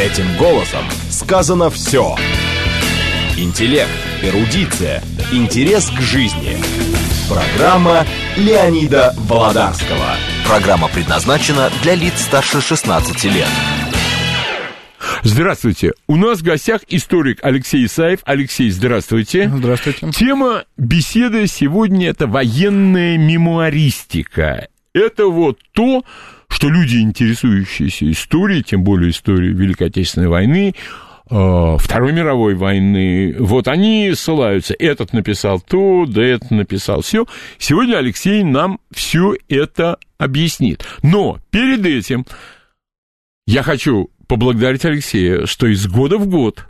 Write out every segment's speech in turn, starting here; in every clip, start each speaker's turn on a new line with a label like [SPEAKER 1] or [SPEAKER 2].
[SPEAKER 1] Этим голосом сказано все. Интеллект, эрудиция, интерес к жизни. Программа Леонида Володарского. Программа предназначена для лиц старше 16 лет.
[SPEAKER 2] Здравствуйте. У нас в гостях историк Алексей Исаев. Алексей, здравствуйте.
[SPEAKER 3] Здравствуйте.
[SPEAKER 2] Тема беседы сегодня это военная мемуаристика. Это вот то, что люди, интересующиеся историей, тем более историей Великой Отечественной войны, э, Второй мировой войны, вот они ссылаются, этот написал то, да этот написал все. Сегодня Алексей нам все это объяснит. Но перед этим я хочу поблагодарить Алексея, что из года в год,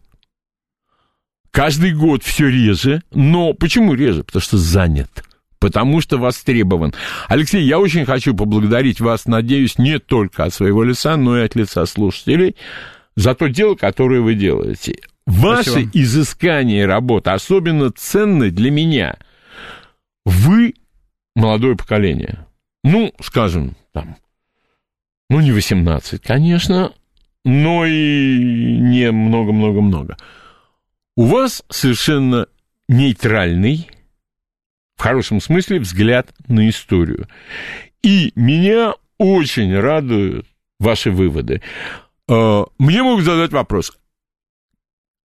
[SPEAKER 2] каждый год все реже, но почему реже? Потому что занят потому что востребован. Алексей, я очень хочу поблагодарить вас, надеюсь, не только от своего лица, но и от лица слушателей за то дело, которое вы делаете. Ваши Спасибо. изыскания работы особенно ценны для меня. Вы молодое поколение. Ну, скажем, там, ну, не 18, конечно, но и не много-много-много. У вас совершенно нейтральный, в хорошем смысле, взгляд на историю. И меня очень радуют ваши выводы. А, мне могут задать вопрос.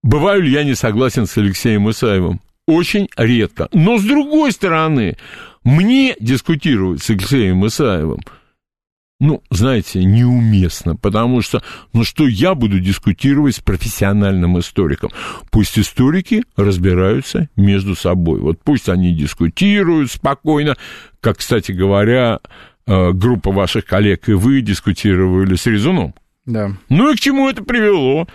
[SPEAKER 2] Бываю ли я не согласен с Алексеем Исаевым? Очень редко. Но, с другой стороны, мне дискутировать с Алексеем Исаевым – ну, знаете, неуместно, потому что, ну что я буду дискутировать с профессиональным историком? Пусть историки разбираются между собой. Вот пусть они дискутируют спокойно, как, кстати говоря, э, группа ваших коллег и вы дискутировали с Резуном.
[SPEAKER 3] Да.
[SPEAKER 2] Ну и к чему это привело?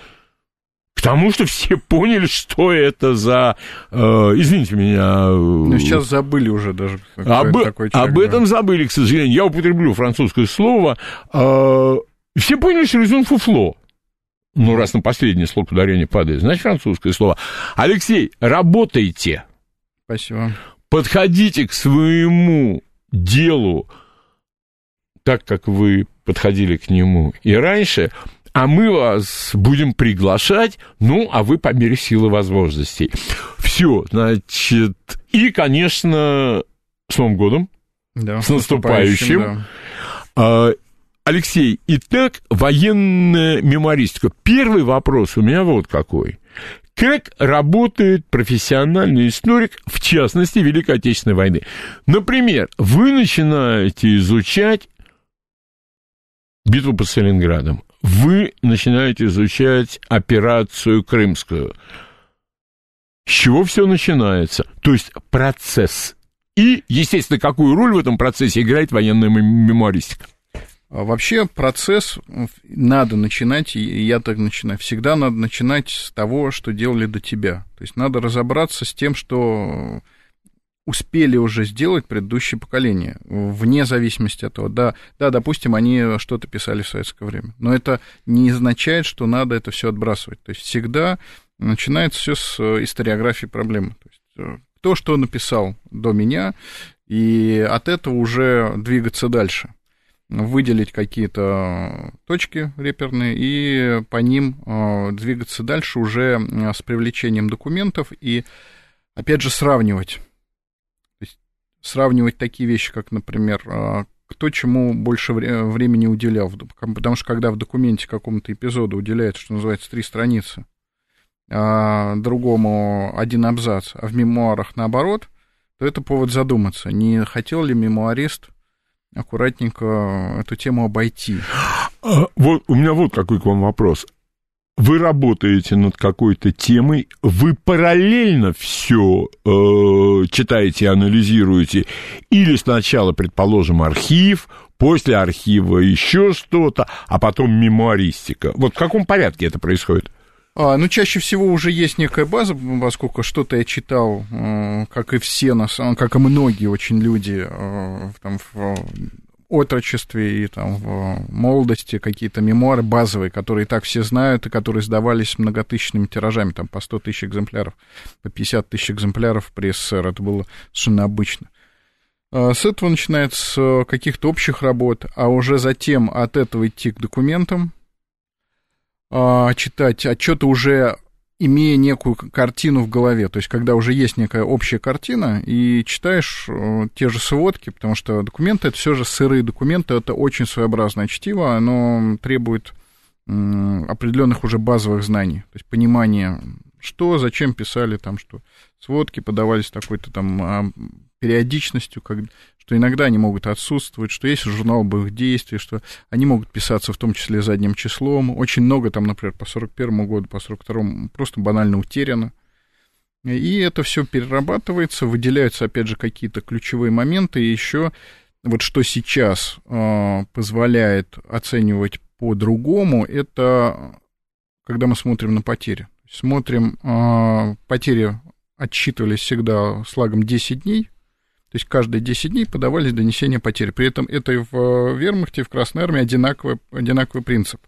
[SPEAKER 2] К тому, что все поняли, что это за... Э, извините меня...
[SPEAKER 3] Ну, сейчас забыли уже даже.
[SPEAKER 2] Об, такой человек, об этом забыли, к сожалению. Я употреблю французское слово. Э, все поняли, что резон фуфло. Ну, раз на последний слог ударения падает, значит, французское слово. Алексей, работайте.
[SPEAKER 3] Спасибо.
[SPEAKER 2] Подходите к своему делу так, как вы подходили к нему и раньше, а мы вас будем приглашать, ну, а вы по мере силы возможностей. Все, значит, и, конечно, с Новым годом,
[SPEAKER 3] да,
[SPEAKER 2] с наступающим. Да. А, Алексей, итак, военная мемористика. Первый вопрос у меня вот какой. Как работает профессиональный историк, в частности, Великой Отечественной войны? Например, вы начинаете изучать битву под Сталинградом вы начинаете изучать операцию крымскую. С чего все начинается? То есть процесс. И, естественно, какую роль в этом процессе играет военная мемуаристика?
[SPEAKER 3] А вообще процесс надо начинать, и я так начинаю, всегда надо начинать с того, что делали до тебя. То есть надо разобраться с тем, что успели уже сделать предыдущее поколение, вне зависимости от того, да, да, допустим, они что-то писали в советское время, но это не означает, что надо это все отбрасывать. То есть всегда начинается все с историографии проблемы. То есть э, кто что написал до меня, и от этого уже двигаться дальше выделить какие-то точки реперные и по ним э, двигаться дальше уже э, с привлечением документов и, опять же, сравнивать сравнивать такие вещи, как, например, а, кто чему больше времени уделял. Потому что когда в документе какому-то эпизоду уделяется, что называется, три страницы, а другому один абзац, а в мемуарах наоборот, то это повод задуматься, не хотел ли мемуарист аккуратненько эту тему обойти.
[SPEAKER 2] А, вот у меня вот какой к вам вопрос вы работаете над какой-то темой, вы параллельно все э, читаете, анализируете, или сначала, предположим, архив, после архива еще что-то, а потом мемуаристика. Вот в каком порядке это происходит?
[SPEAKER 3] А, ну, чаще всего уже есть некая база, поскольку что-то я читал, э, как и все, как и многие очень люди э, там, в отрочестве и там в молодости какие-то мемуары базовые, которые и так все знают, и которые сдавались многотысячными тиражами, там по 100 тысяч экземпляров, по 50 тысяч экземпляров при СССР. Это было совершенно обычно. А, с этого начинается каких-то общих работ, а уже затем от этого идти к документам, а, читать отчеты уже имея некую картину в голове, то есть когда уже есть некая общая картина, и читаешь э, те же сводки, потому что документы, это все же сырые документы, это очень своеобразное чтиво, оно требует определенных уже базовых знаний, то есть понимания, что, зачем писали там, что. Сводки подавались такой-то там а, периодичностью, как, что иногда они могут отсутствовать, что есть журнал боевых действий, что они могут писаться в том числе задним числом. Очень много там, например, по 41 году, по 42 просто банально утеряно. И это все перерабатывается, выделяются, опять же, какие-то ключевые моменты. И еще вот что сейчас э, позволяет оценивать по-другому, это когда мы смотрим на потери. Смотрим, э, потери отсчитывались всегда с лагом 10 дней, то есть каждые 10 дней подавались донесения потерь. При этом это и в э, вермахте, и в Красной Армии одинаковый, одинаковый принцип.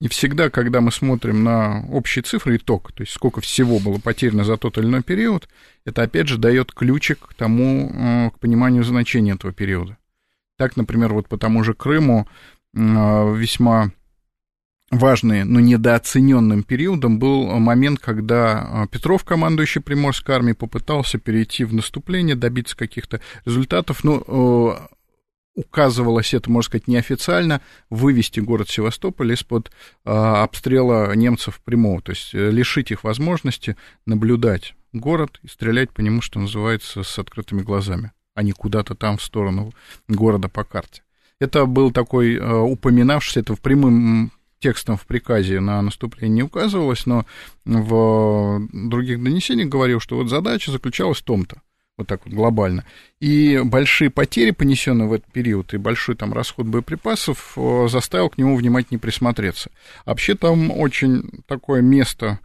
[SPEAKER 3] И всегда, когда мы смотрим на общие цифры, итог, то есть сколько всего было потеряно за тот или иной период, это опять же дает ключик к тому, э, к пониманию значения этого периода. Так, например, вот по тому же Крыму э, весьма важный, но недооцененным периодом был момент, когда а, Петров, командующий Приморской армией, попытался перейти в наступление, добиться каких-то результатов, но э, указывалось это, можно сказать, неофициально, вывести город Севастополь из-под э, обстрела немцев прямого, то есть э, лишить их возможности наблюдать город и стрелять по нему, что называется, с открытыми глазами, а не куда-то там в сторону города по карте. Это был такой э, упоминавшийся, это в прямом текстом в приказе на наступление не указывалось, но в других донесениях говорил, что вот задача заключалась в том-то, вот так вот глобально. И большие потери, понесенные в этот период, и большой там расход боеприпасов э, заставил к нему внимательнее присмотреться. Вообще там очень такое место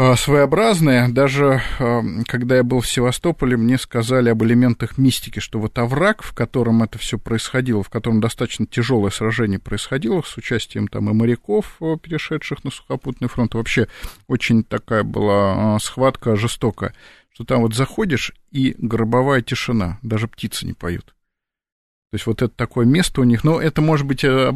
[SPEAKER 3] а, своеобразное. Даже а, когда я был в Севастополе, мне сказали об элементах мистики, что вот овраг, в котором это все происходило, в котором достаточно тяжелое сражение происходило с участием там и моряков, а, перешедших на сухопутный фронт, вообще очень такая была схватка жестокая, что там вот заходишь и гробовая тишина, даже птицы не поют. То есть вот это такое место у них, но это может быть э,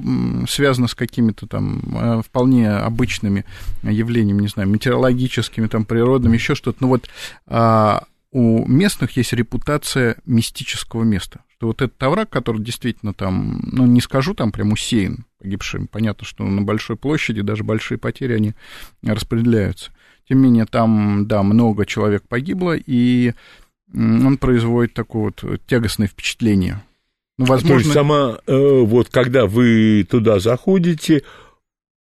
[SPEAKER 3] связано с какими-то там э, вполне обычными явлениями, не знаю, метеорологическими, там, природными, еще что-то. Но вот а, у местных есть репутация мистического места. Что вот этот овраг, который действительно там, ну, не скажу, там прям усеян погибшим. Понятно, что на большой площади даже большие потери, они распределяются. Тем не менее, там, да, много человек погибло, и он производит такое вот тягостное впечатление
[SPEAKER 2] возможно... То есть сама, э, вот когда вы туда заходите,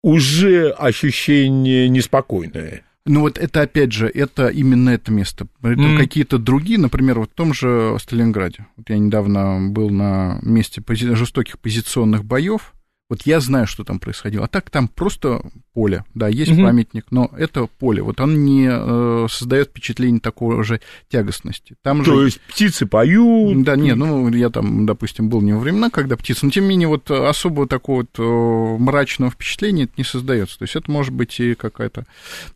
[SPEAKER 2] уже ощущение неспокойное.
[SPEAKER 3] Ну вот это, опять же, это именно это место. Mm. Какие-то другие, например, вот в том же Сталинграде. Вот я недавно был на месте пози- жестоких позиционных боев, вот я знаю, что там происходило. А так там просто поле. Да, есть угу. памятник, но это поле. Вот он не э, создает впечатление такой же тягостности. Там
[SPEAKER 2] То
[SPEAKER 3] же...
[SPEAKER 2] есть птицы поют?
[SPEAKER 3] Да, нет, ну, я там, допустим, был не во времена, когда птицы, но тем не менее, вот особого такого вот э, мрачного впечатления это не создается. То есть это может быть и какая-то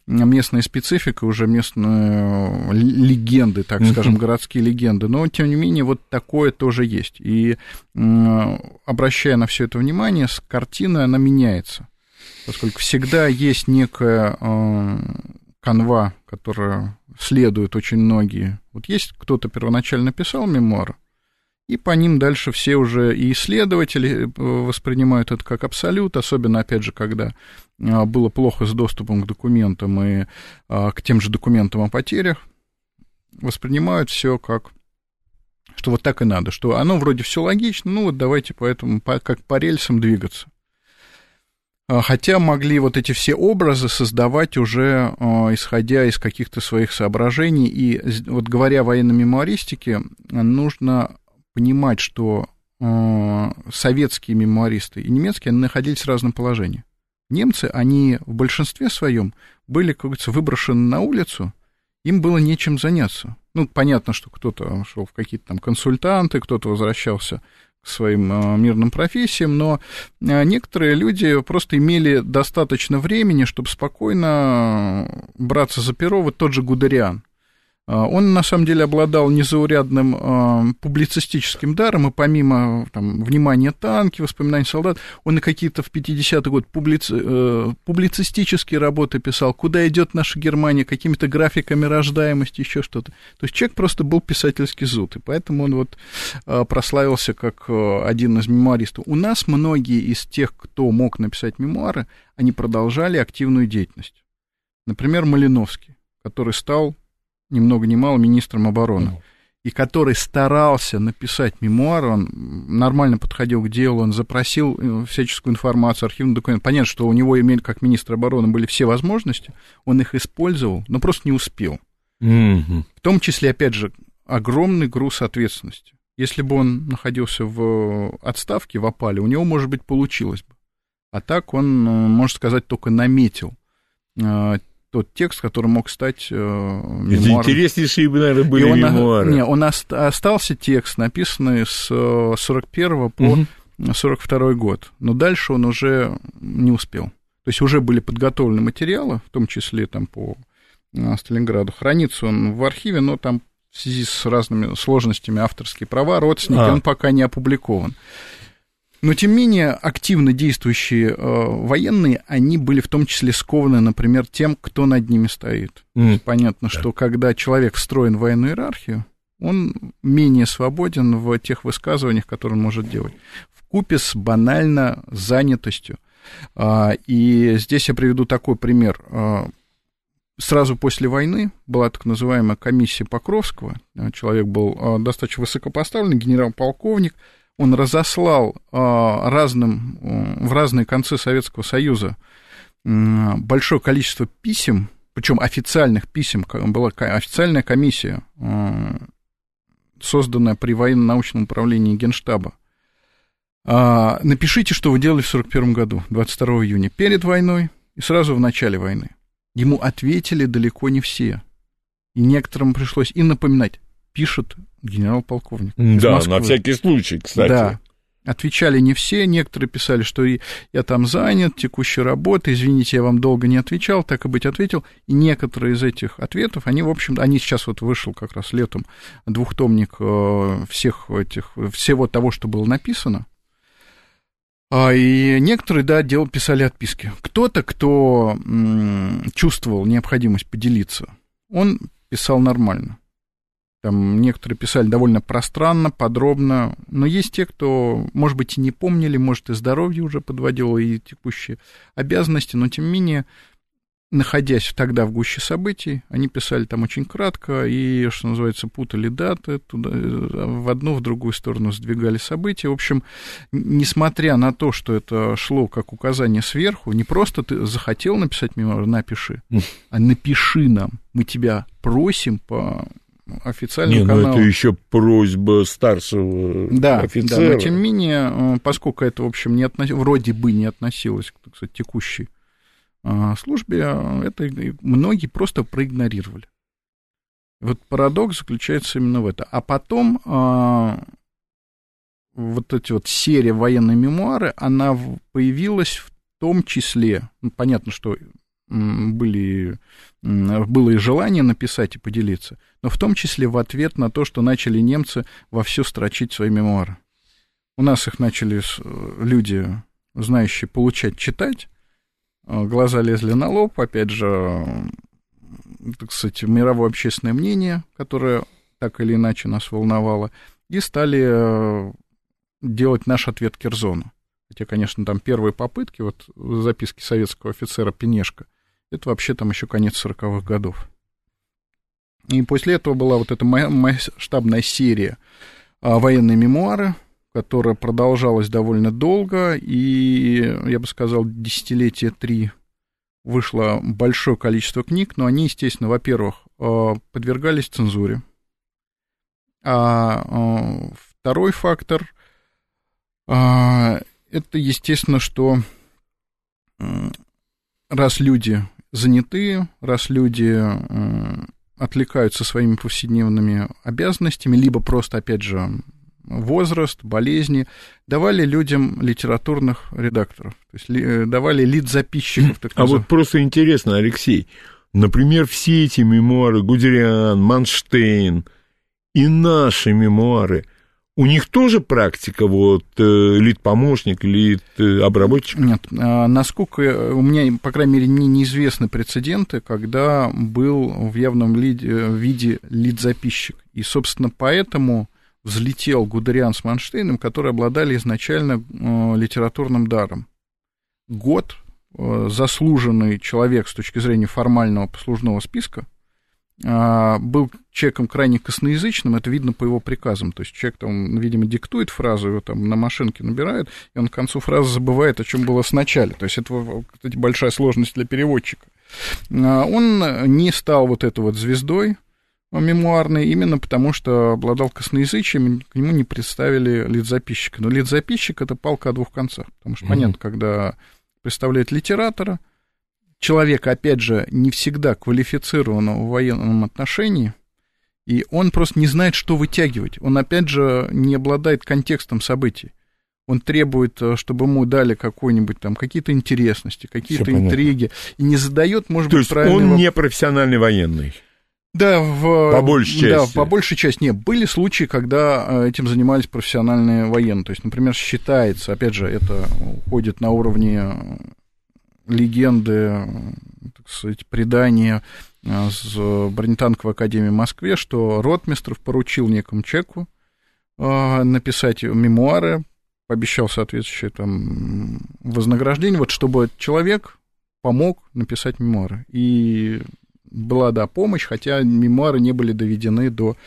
[SPEAKER 3] местная специфика, уже местные э, легенды, так скажем, городские легенды. Но, тем не менее, вот такое тоже есть. И обращая на все это внимание, картина, она меняется, поскольку всегда есть некая э, канва, которая следует очень многие. Вот есть кто-то первоначально писал мемуары, и по ним дальше все уже и исследователи э, воспринимают это как абсолют, особенно, опять же, когда э, было плохо с доступом к документам и к тем же документам о потерях, воспринимают все как что вот так и надо, что оно вроде все логично, ну вот давайте поэтому по, как по рельсам двигаться. А, хотя могли вот эти все образы создавать уже а, исходя из каких-то своих соображений. И вот говоря о военной мемуаристике, нужно понимать, что а, советские мемуаристы и немецкие находились в разном положении. Немцы, они в большинстве своем были, как говорится, выброшены на улицу, им было нечем заняться. Ну, понятно, что кто-то шел в какие-то там консультанты, кто-то возвращался своим э, мирным профессиям, но э, некоторые люди просто имели достаточно времени, чтобы спокойно браться за перо. Вот тот же Гудериан. А, он, на самом деле, обладал незаурядным э, публицистическим даром, и помимо там, внимания танки, воспоминаний солдат, он и какие-то в 50-й год публици... э, публицистические работы писал, куда идет наша Германия, какими-то графиками рождаемости, еще что-то. То есть человек просто был писательский зуд, и поэтому он вот э, прославился как э, один из мемуаристов. У нас многие из тех, кто мог написать мемуары, они продолжали активную деятельность. Например, Малиновский, который стал ни много ни мало министром обороны, и который старался написать мемуар, он нормально подходил к делу, он запросил э, всяческую информацию, архивный документ. Понятно, что у него, имели, как министр обороны, были все возможности, он их использовал, но просто не успел. Mm-hmm. В том числе, опять же, огромный груз ответственности. Если бы он находился в отставке, в опале, у него, может быть, получилось бы. А так он, э, можно сказать, только наметил э, тот текст, который мог стать э, мемуаром. Это
[SPEAKER 2] интереснейшие, наверное, были
[SPEAKER 3] он,
[SPEAKER 2] мемуары.
[SPEAKER 3] Не, он остался текст, написанный с 41 по угу. 42 год, но дальше он уже не успел. То есть уже были подготовлены материалы, в том числе там по э, Сталинграду. Хранится он в архиве, но там в связи с разными сложностями авторские права, родственники, а. он пока не опубликован. Но, тем не менее, активно действующие э, военные, они были в том числе скованы, например, тем, кто над ними стоит. Mm. Понятно, да. что когда человек встроен в военную иерархию, он менее свободен в тех высказываниях, которые он может делать. В купе с банально занятостью. А, и здесь я приведу такой пример. А, сразу после войны была так называемая комиссия Покровского. Человек был а, достаточно высокопоставленный, генерал-полковник, он разослал а, разным, в разные концы Советского Союза большое количество писем, причем официальных писем, была официальная комиссия, а, созданная при военно-научном управлении Генштаба. А, напишите, что вы делали в 1941 году, 22 июня, перед войной и сразу в начале войны. Ему ответили далеко не все. И некоторым пришлось и напоминать, пишет генерал-полковник.
[SPEAKER 2] Да, на всякий случай, кстати. Да.
[SPEAKER 3] Отвечали не все, некоторые писали, что я там занят, текущей работой, извините, я вам долго не отвечал, так и быть ответил. И некоторые из этих ответов, они, в общем, они сейчас вот вышел как раз летом двухтомник э, всех этих, всего того, что было написано. А, и некоторые, да, дел, писали отписки. Кто-то, кто чувствовал необходимость поделиться, он писал нормально. Там некоторые писали довольно пространно, подробно, но есть те, кто, может быть, и не помнили, может, и здоровье уже подводило, и текущие обязанности, но, тем не менее, находясь тогда в гуще событий, они писали там очень кратко и, что называется, путали даты, туда, в одну, в другую сторону сдвигали события. В общем, несмотря на то, что это шло как указание сверху, не просто ты захотел написать мемуар, напиши, а напиши нам, мы тебя просим по официальным не, каналам.
[SPEAKER 2] Ну, это еще просьба старшего
[SPEAKER 3] да,
[SPEAKER 2] офицера.
[SPEAKER 3] Да, но тем не менее, э, поскольку это, в общем, не относ... вроде бы не относилось к так сказать, текущей э, службе, это многие просто проигнорировали. Вот парадокс заключается именно в этом. А потом э, вот эти вот серия военные мемуары, она появилась в том числе, ну, понятно, что были, было и желание написать и поделиться, но в том числе в ответ на то, что начали немцы вовсю строчить свои мемуары. У нас их начали люди, знающие, получать, читать, э, глаза лезли на лоб, опять же, так сказать, мировое общественное мнение, которое так или иначе нас волновало, и стали э, делать наш ответ Керзону. Хотя, конечно, там первые попытки, вот записки советского офицера Пенешка, это вообще там еще конец 40-х годов. И после этого была вот эта масштабная серия а, военные мемуары, которая продолжалась довольно долго, и, я бы сказал, десятилетия три вышло большое количество книг, но они, естественно, во-первых, а, подвергались цензуре. А, а второй фактор это, естественно, что раз люди заняты, раз люди отвлекаются своими повседневными обязанностями, либо просто, опять же, возраст, болезни, давали людям литературных редакторов, то есть э, давали лид-записчиков.
[SPEAKER 2] Так а вот просто интересно, Алексей, например, все эти мемуары Гудериан, Манштейн и наши мемуары, у них тоже практика вот э, лид-помощник, лид-обработчик?
[SPEAKER 3] Нет, а, насколько у меня, по крайней мере, мне неизвестны прецеденты, когда был в явном лид, э, виде лид-записчик. И, собственно, поэтому взлетел Гудериан с Манштейном, которые обладали изначально э, литературным даром. Год э, заслуженный человек с точки зрения формального послужного списка э, был человеком крайне косноязычным, это видно по его приказам. То есть человек там, видимо, диктует фразу, его там на машинке набирает, и он к концу фразы забывает, о чем было сначала. То есть это, кстати, большая сложность для переводчика. Он не стал вот этой вот звездой, мемуарный, именно потому что обладал косноязычием, к нему не представили лид-записчика. Но лид-записчик — это палка о двух концах, потому что, mm-hmm. понятно, когда представляет литератора, человека, опять же, не всегда квалифицированного в военном отношении, и он просто не знает, что вытягивать. Он, опять же, не обладает контекстом событий. Он требует, э, чтобы ему дали какой-нибудь там какие-то интересности, какие-то интриги, и не задает, может
[SPEAKER 2] То
[SPEAKER 3] быть,
[SPEAKER 2] есть он не профессиональный военный.
[SPEAKER 3] Да, в,
[SPEAKER 2] по большей части.
[SPEAKER 3] Да, по большей части. Нет, были случаи, когда э, этим занимались профессиональные военные. То есть, например, считается, опять же, это уходит на уровне легенды, так сказать, предания э, с бронетанковой академии в Москве, что Ротмистров поручил некому человеку э, написать мемуары, пообещал соответствующее там вознаграждение, вот чтобы человек помог написать мемуары. И была, да, помощь, хотя мемуары не были доведены до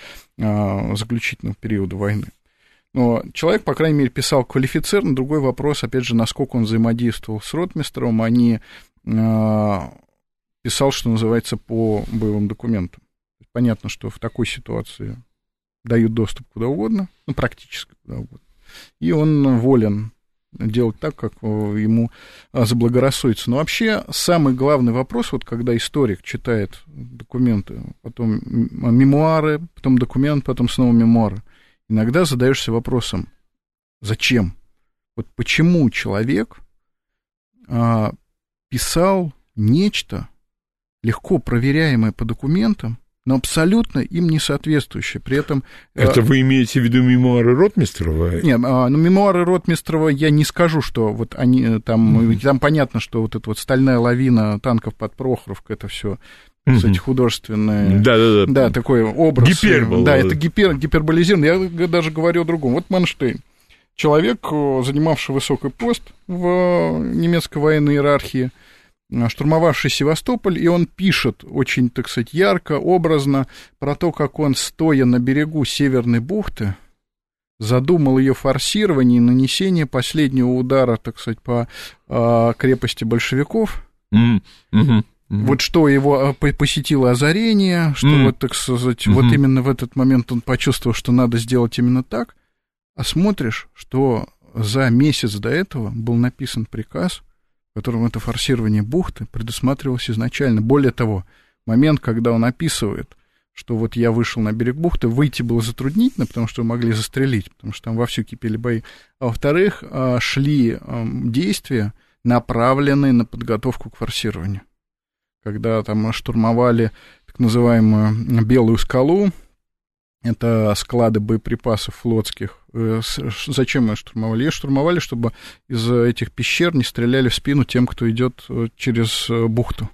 [SPEAKER 3] а, заключительного периода войны. Но человек, по крайней мере, писал квалифицированно. Другой вопрос, опять же, насколько он взаимодействовал с ротмистром, они а, писал, что называется, по боевым документам. Понятно, что в такой ситуации дают доступ куда угодно, ну, практически куда угодно. И он волен делать так, как э, ему а, заблагорассудится. Но вообще самый главный вопрос, вот когда историк читает документы, потом мемуары, потом документ, потом снова мемуары, иногда задаешься вопросом, зачем? Вот почему человек а, писал нечто легко проверяемое по документам, но абсолютно им не соответствующее. При этом...
[SPEAKER 2] Э, Это вы имеете в виду мемуары Ротмистрова?
[SPEAKER 3] Нет, а, ну, мемуары Ротмистрова я не скажу, что вот они э, там... Mm-hmm. Там понятно, что вот эта вот стальная лавина танков под Прохоровкой, это все кстати, художественное.
[SPEAKER 2] Да, да, да.
[SPEAKER 3] Да, такой образ.
[SPEAKER 2] Гипербол.
[SPEAKER 3] Да, это гипер, гиперболизирован. Я даже говорю о другом. Вот Манштейн. Человек, э, занимавший высокий пост в немецкой военной иерархии, Э, штурмовавший Севастополь, и он пишет очень, так сказать, ярко, образно про то, как он, стоя на берегу Северной бухты, задумал ее форсирование и нанесение последнего удара, так сказать, по э, крепости большевиков. Mm-hmm. Mm-hmm. Вот что его э, посетило озарение, что mm-hmm. вот, так сказать, mm-hmm. вот именно в этот момент он почувствовал, что надо сделать именно так. А смотришь, что за месяц до этого был написан приказ котором это форсирование бухты предусматривалось изначально. Более того, момент, когда он описывает, что вот я вышел на берег бухты, выйти было затруднительно, потому что могли застрелить, потому что там вовсю кипели бои. А во-вторых, а, шли действия, направленные на подготовку к форсированию. Когда там штурмовали так называемую Белую скалу, это склады боеприпасов флотских. Э, зачем ее штурмовали? Ее штурмовали, чтобы из этих пещер не стреляли в спину тем, кто идет э, через э, бухту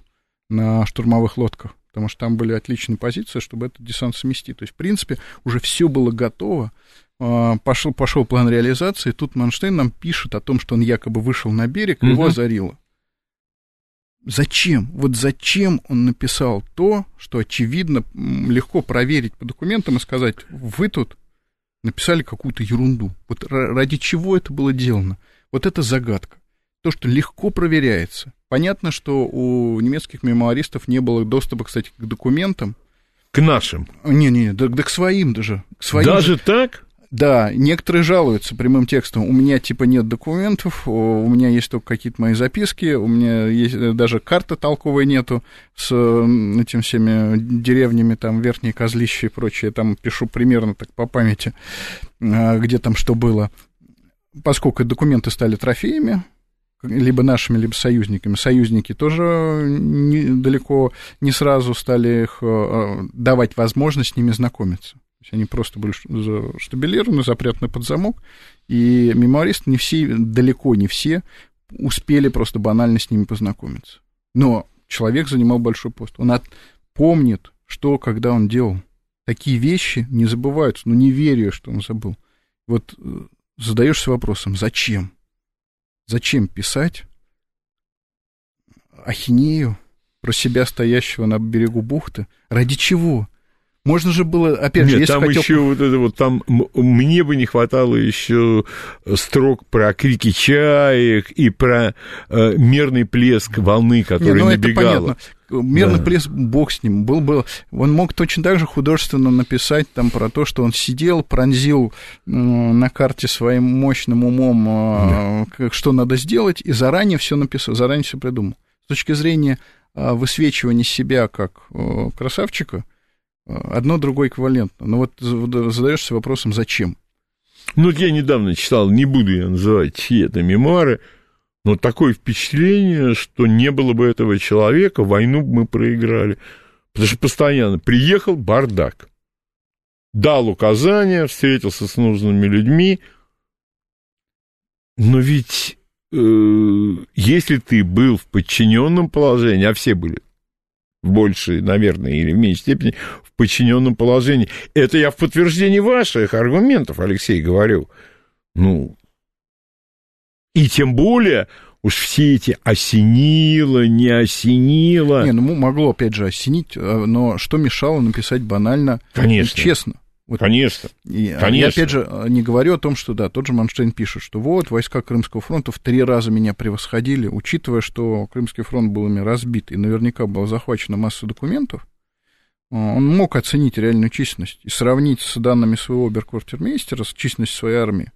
[SPEAKER 3] на штурмовых лодках. Потому что там были отличные позиции, чтобы этот десант сместить. То есть, в принципе, уже все было готово. А, пошел, пошел план реализации. И тут Манштейн нам пишет о том, что он якобы вышел на берег, и его озарило. Зачем? Вот зачем он написал то, что, очевидно, легко проверить по документам и сказать, вы тут написали какую-то ерунду. Вот ради чего это было сделано? Вот это загадка. То, что легко проверяется. Понятно, что у немецких мемуаристов не было доступа, кстати, к документам.
[SPEAKER 2] К нашим?
[SPEAKER 3] Не-не, да, да к своим даже. К своим
[SPEAKER 2] даже же. так?
[SPEAKER 3] Да, некоторые жалуются прямым текстом. У меня типа нет документов, у меня есть только какие-то мои записки, у меня есть э, даже карты толковой нету с этими всеми деревнями, там, Верхние Козлище и прочее. Там пишу примерно так по памяти, э, где там что было. Поскольку документы стали трофеями, либо нашими, либо союзниками. Союзники тоже не, далеко не сразу стали их э, давать возможность с ними знакомиться. Есть они просто были штабелированы, запрятаны под замок, и мемуаристы не все, далеко не все успели просто банально с ними познакомиться. Но человек занимал большой пост. Он от, помнит, что, когда он делал. Такие вещи не забываются, но не верю, что он забыл. Вот э, задаешься вопросом, зачем? Зачем писать ахинею про себя, стоящего на берегу бухты? Ради чего? Можно же было, опять же,
[SPEAKER 2] Нет, там хотел... еще вот это вот, там мне бы не хватало еще строк про крики чаек и про э, мерный плеск волны, которая не, ну, набегала.
[SPEAKER 3] Мерный да. плеск, бог с ним, был бы... Он мог точно так же художественно написать там про то, что он сидел, пронзил э, на карте своим мощным умом, э, да. что надо сделать, и заранее все написал, заранее все придумал. С точки зрения э, высвечивания себя как красавчика, Одно другое эквивалентно. Но вот задаешься вопросом, зачем?
[SPEAKER 2] Ну, вот я недавно читал, не буду я называть чьи это мемуары, но такое впечатление, что не было бы этого человека, войну бы мы проиграли. Потому что постоянно приехал бардак. Дал указания, встретился с нужными людьми. Но ведь э, если ты был в подчиненном положении, а все были в большей, наверное, или в меньшей степени в подчиненном положении. Это я в подтверждении ваших аргументов, Алексей, говорю. Ну, и тем более уж все эти осенило, не осенило.
[SPEAKER 3] Не, ну могло, опять же, осенить, э, но что мешало написать банально,
[SPEAKER 2] Конечно.
[SPEAKER 3] честно?
[SPEAKER 2] Вот. Конечно.
[SPEAKER 3] И, Конечно. Я, опять же, не говорю о том, что, да, тот же Манштейн пишет, что вот, войска Крымского фронта в три раза меня превосходили, учитывая, что Крымский фронт был ими разбит, и наверняка была захвачена масса документов, э, он мог оценить реальную численность и сравнить с данными своего оберквартирмейстера, с численностью своей армии,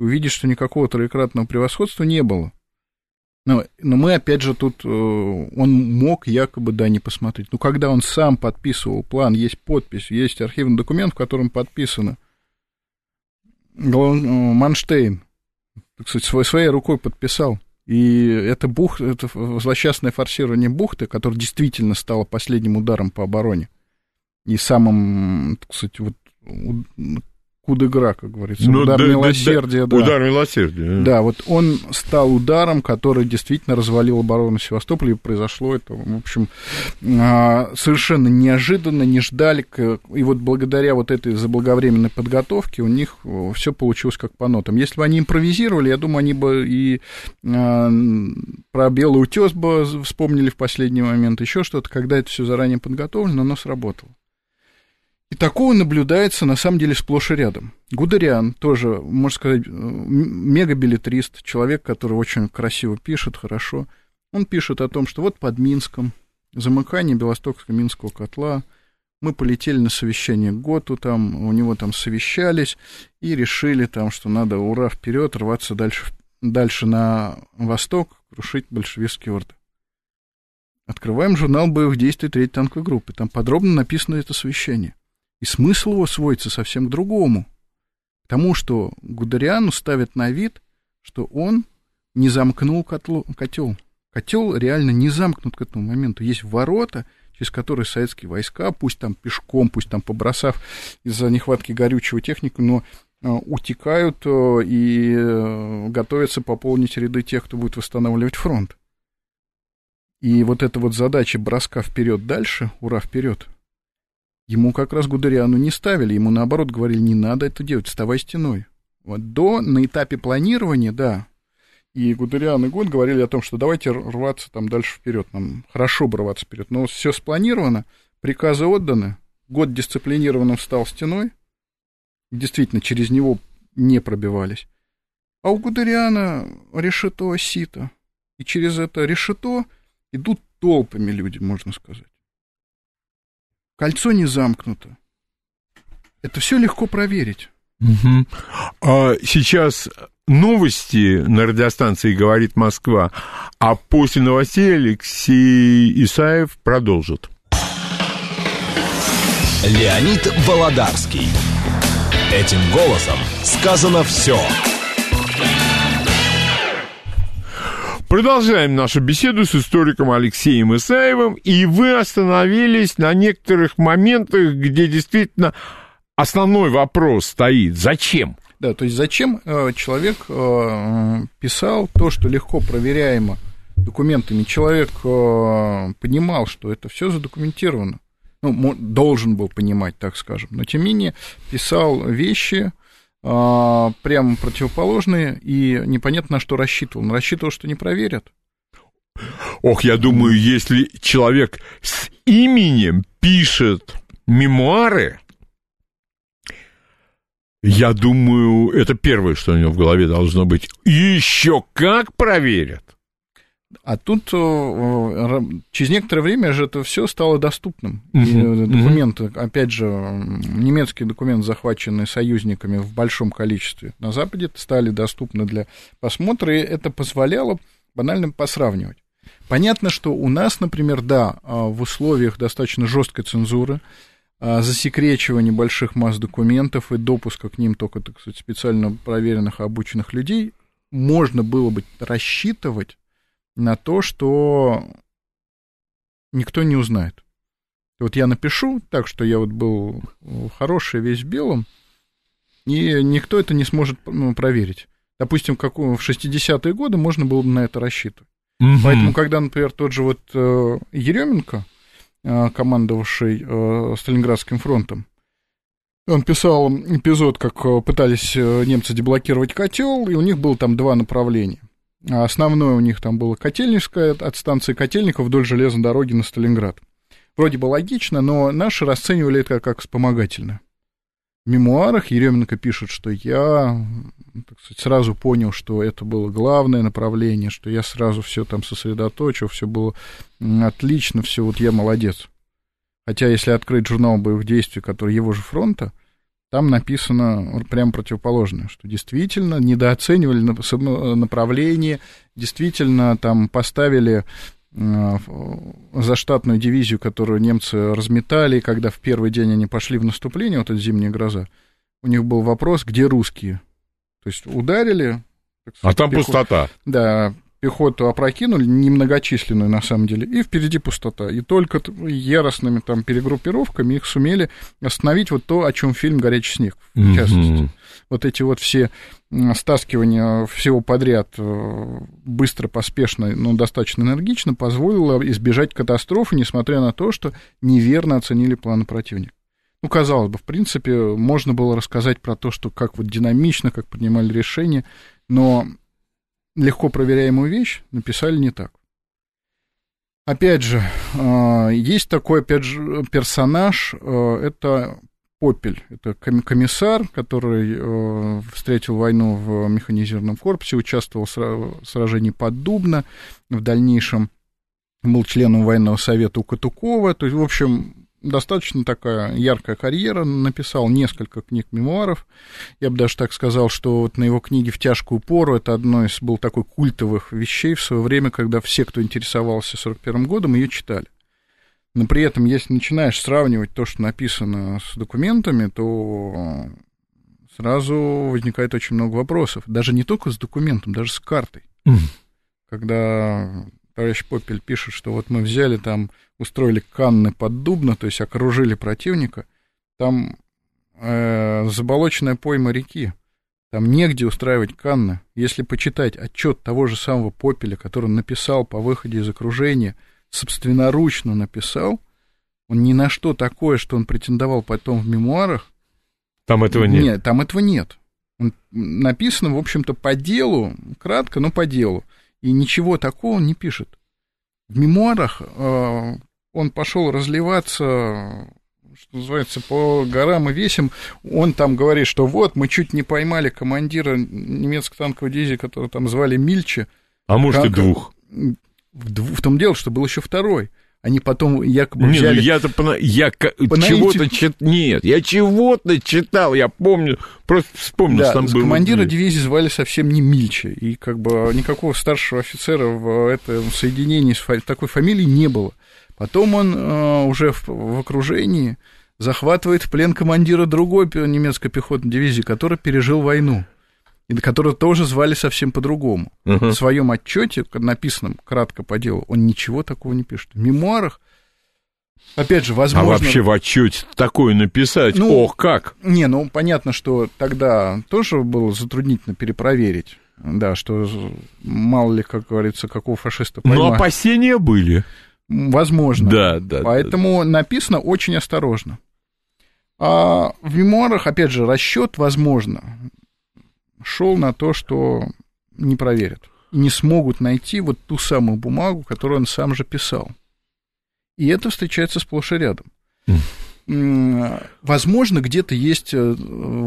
[SPEAKER 3] увидеть, что никакого троекратного превосходства не было. Но, но мы, опять же, тут, э, он мог якобы, да, не посмотреть. Но когда он сам подписывал план, есть подпись, есть архивный документ, в котором подписано э, Манштейн, так сказать, своей, своей рукой подписал. И это, бух, это злосчастное форсирование бухты, которое действительно стало последним ударом по обороне и самым, так сказать, вот кудыгра, как говорится, ну, удар да, милосердия. Да,
[SPEAKER 2] да. Удар милосердия.
[SPEAKER 3] Да, вот он стал ударом, который действительно развалил оборону Севастополя, и произошло это, в общем, а, совершенно неожиданно, не ждали, и вот благодаря вот этой заблаговременной подготовке у них все получилось как по нотам. Если бы они импровизировали, я думаю, они бы и а, про белый утес бы вспомнили в последний момент, еще что-то, когда это все заранее подготовлено, оно сработало. И такого наблюдается, на самом деле, сплошь и рядом. Гудериан тоже, можно сказать, мегабилетрист, человек, который очень красиво пишет, хорошо. Он пишет о том, что вот под Минском, замыкание Белостокско-Минского котла, мы полетели на совещание к ГОТу, там, у него там совещались и решили там, что надо, ура, вперед, рваться дальше, дальше на восток, крушить большевистские орды. Открываем журнал боевых действий третьей танковой группы. Там подробно написано это совещание. И смысл его сводится совсем к другому. К тому, что Гудериану ставят на вид, что он не замкнул котло, котел. Котел реально не замкнут к этому моменту. Есть ворота, через которые советские войска, пусть там пешком, пусть там побросав из-за нехватки горючего технику, но э, утекают э, и э, готовятся пополнить ряды тех, кто будет восстанавливать фронт. И вот эта вот задача броска вперед дальше, ура, вперед, Ему как раз Гудериану не ставили, ему наоборот говорили, не надо это делать, вставай стеной. Вот до, на этапе планирования, да, и Гудериан и Год говорили о том, что давайте рваться там дальше вперед, нам хорошо бы рваться вперед. Но все спланировано, приказы отданы, Год дисциплинированно встал стеной, действительно, через него не пробивались. А у Гудериана решето сито. И через это решето идут толпами люди, можно сказать. Кольцо не замкнуто. Это все легко проверить.
[SPEAKER 2] Угу. А сейчас новости на радиостанции «Говорит Москва», а после новостей Алексей Исаев продолжит.
[SPEAKER 1] Леонид Володарский. Этим голосом сказано все.
[SPEAKER 2] Продолжаем нашу беседу с историком Алексеем Исаевым, и вы остановились на некоторых моментах, где действительно основной вопрос стоит. Зачем?
[SPEAKER 3] Да, то есть зачем э, человек э, писал то, что легко проверяемо документами. Человек э, понимал, что это все задокументировано. Ну, должен был понимать, так скажем. Но, тем не менее, писал вещи прямо противоположные, и непонятно, на что рассчитывал. Он рассчитывал, что не проверят.
[SPEAKER 2] Ох, я думаю, если человек с именем пишет мемуары, я думаю, это первое, что у него в голове должно быть. Еще как проверят.
[SPEAKER 3] А тут э, через некоторое время же это все стало доступным. Uh-huh. документы, uh-huh. опять же, немецкие документы, захваченные союзниками в большом количестве на Западе, стали доступны для просмотра, и это позволяло банально посравнивать. Понятно, что у нас, например, да, а, в условиях достаточно жесткой цензуры, а, засекречивания больших масс документов и допуска к ним только, так сказать, специально проверенных и обученных людей, можно было бы рассчитывать на то, что никто не узнает. Вот я напишу так, что я вот был хороший, весь в белом, и никто это не сможет ну, проверить. Допустим, как в 60-е годы можно было бы на это рассчитывать. Угу. Поэтому, когда, например, тот же вот э, Еременко, э, командовавший э, Сталинградским фронтом, он писал эпизод, как пытались немцы деблокировать котел, и у них было там два направления. А основное у них там было Котельническое, от станции Котельников вдоль железной дороги на Сталинград. Вроде бы логично, но наши расценивали это как вспомогательное. В мемуарах Еременко пишет, что я так сказать, сразу понял, что это было главное направление, что я сразу все там сосредоточил, все было отлично, все вот я молодец. Хотя если открыть журнал боевых действий, который его же фронта, там написано прямо противоположное, что действительно недооценивали направление, действительно там поставили э, за штатную дивизию, которую немцы разметали, когда в первый день они пошли в наступление, вот эта зимняя гроза, у них был вопрос, где русские? То есть ударили...
[SPEAKER 2] Сказать, а там пехот... пустота.
[SPEAKER 3] Да, пехоту опрокинули, немногочисленную на самом деле, и впереди пустота. И только яростными там перегруппировками их сумели остановить вот то, о чем фильм «Горячий снег», в частности. Mm-hmm. Вот эти вот все стаскивания всего подряд э, быстро, поспешно, но достаточно энергично позволило избежать катастрофы, несмотря на то, что неверно оценили планы противника. Ну, казалось бы, в принципе, можно было рассказать про то, что как вот динамично, как принимали решения, но легко проверяемую вещь написали не так. Опять же, а, есть такой, опять же, персонаж, а, это Попель, это комиссар, который а, встретил войну в механизированном корпусе, участвовал в сражении под Дубно, в дальнейшем был членом военного совета у Катукова, то есть, в общем, достаточно такая яркая карьера, написал несколько книг мемуаров. Я бы даже так сказал, что вот на его книге «В тяжкую пору» это одно из был такой культовых вещей в свое время, когда все, кто интересовался 41 годом, ее читали. Но при этом, если начинаешь сравнивать то, что написано с документами, то сразу возникает очень много вопросов. Даже не только с документом, даже с картой. Mm. Когда товарищ Попель пишет, что вот мы взяли там, устроили канны под Дубно, то есть окружили противника, там э, заболоченная пойма реки, там негде устраивать канны. Если почитать отчет того же самого Попеля, который он написал по выходе из окружения, собственноручно написал, он ни на что такое, что он претендовал потом в мемуарах.
[SPEAKER 2] Там этого нет.
[SPEAKER 3] Нет, там этого нет. Он написано, в общем-то, по делу, кратко, но по делу и ничего такого он не пишет. В мемуарах э, он пошел разливаться, что называется, по горам и весям. Он там говорит, что вот, мы чуть не поймали командира немецкой танковой дивизии, которого там звали Мильче.
[SPEAKER 2] А может, как... и двух.
[SPEAKER 3] В, в том дело, что был еще второй. Они потом якобы
[SPEAKER 2] не,
[SPEAKER 3] ну взяли...
[SPEAKER 2] Ну я-то по... я по чего-то чит... Нет, я чего-то читал, я помню, просто вспомнил,
[SPEAKER 3] да, там был... командира дивизии звали совсем не Мильче, и как бы никакого старшего офицера в этом соединении с такой фамилией не было. Потом он э, уже в, в окружении захватывает в плен командира другой немецкой пехотной дивизии, который пережил войну. И которого тоже звали совсем по-другому.
[SPEAKER 2] Мгм.
[SPEAKER 3] В своем отчете, написанном кратко по делу, он ничего такого не пишет. В мемуарах, опять же,
[SPEAKER 2] А
[SPEAKER 3] возможно...
[SPEAKER 2] вообще в отчете такое написать,
[SPEAKER 3] Ну,
[SPEAKER 2] ох, как?
[SPEAKER 3] Не, ну понятно, что тогда тоже было затруднительно перепроверить. Да, что мало ли, как говорится, какого фашиста
[SPEAKER 2] Но
[SPEAKER 3] поймают.
[SPEAKER 2] опасения были.
[SPEAKER 3] Возможно.
[SPEAKER 2] Да, да. да.
[SPEAKER 3] Поэтому написано очень осторожно. А в мемуарах, опять же, расчет, возможно, шел на то, что не проверят. Не смогут найти вот ту самую бумагу, которую он сам же писал. И это встречается сплошь и рядом. Возможно, где-то есть э,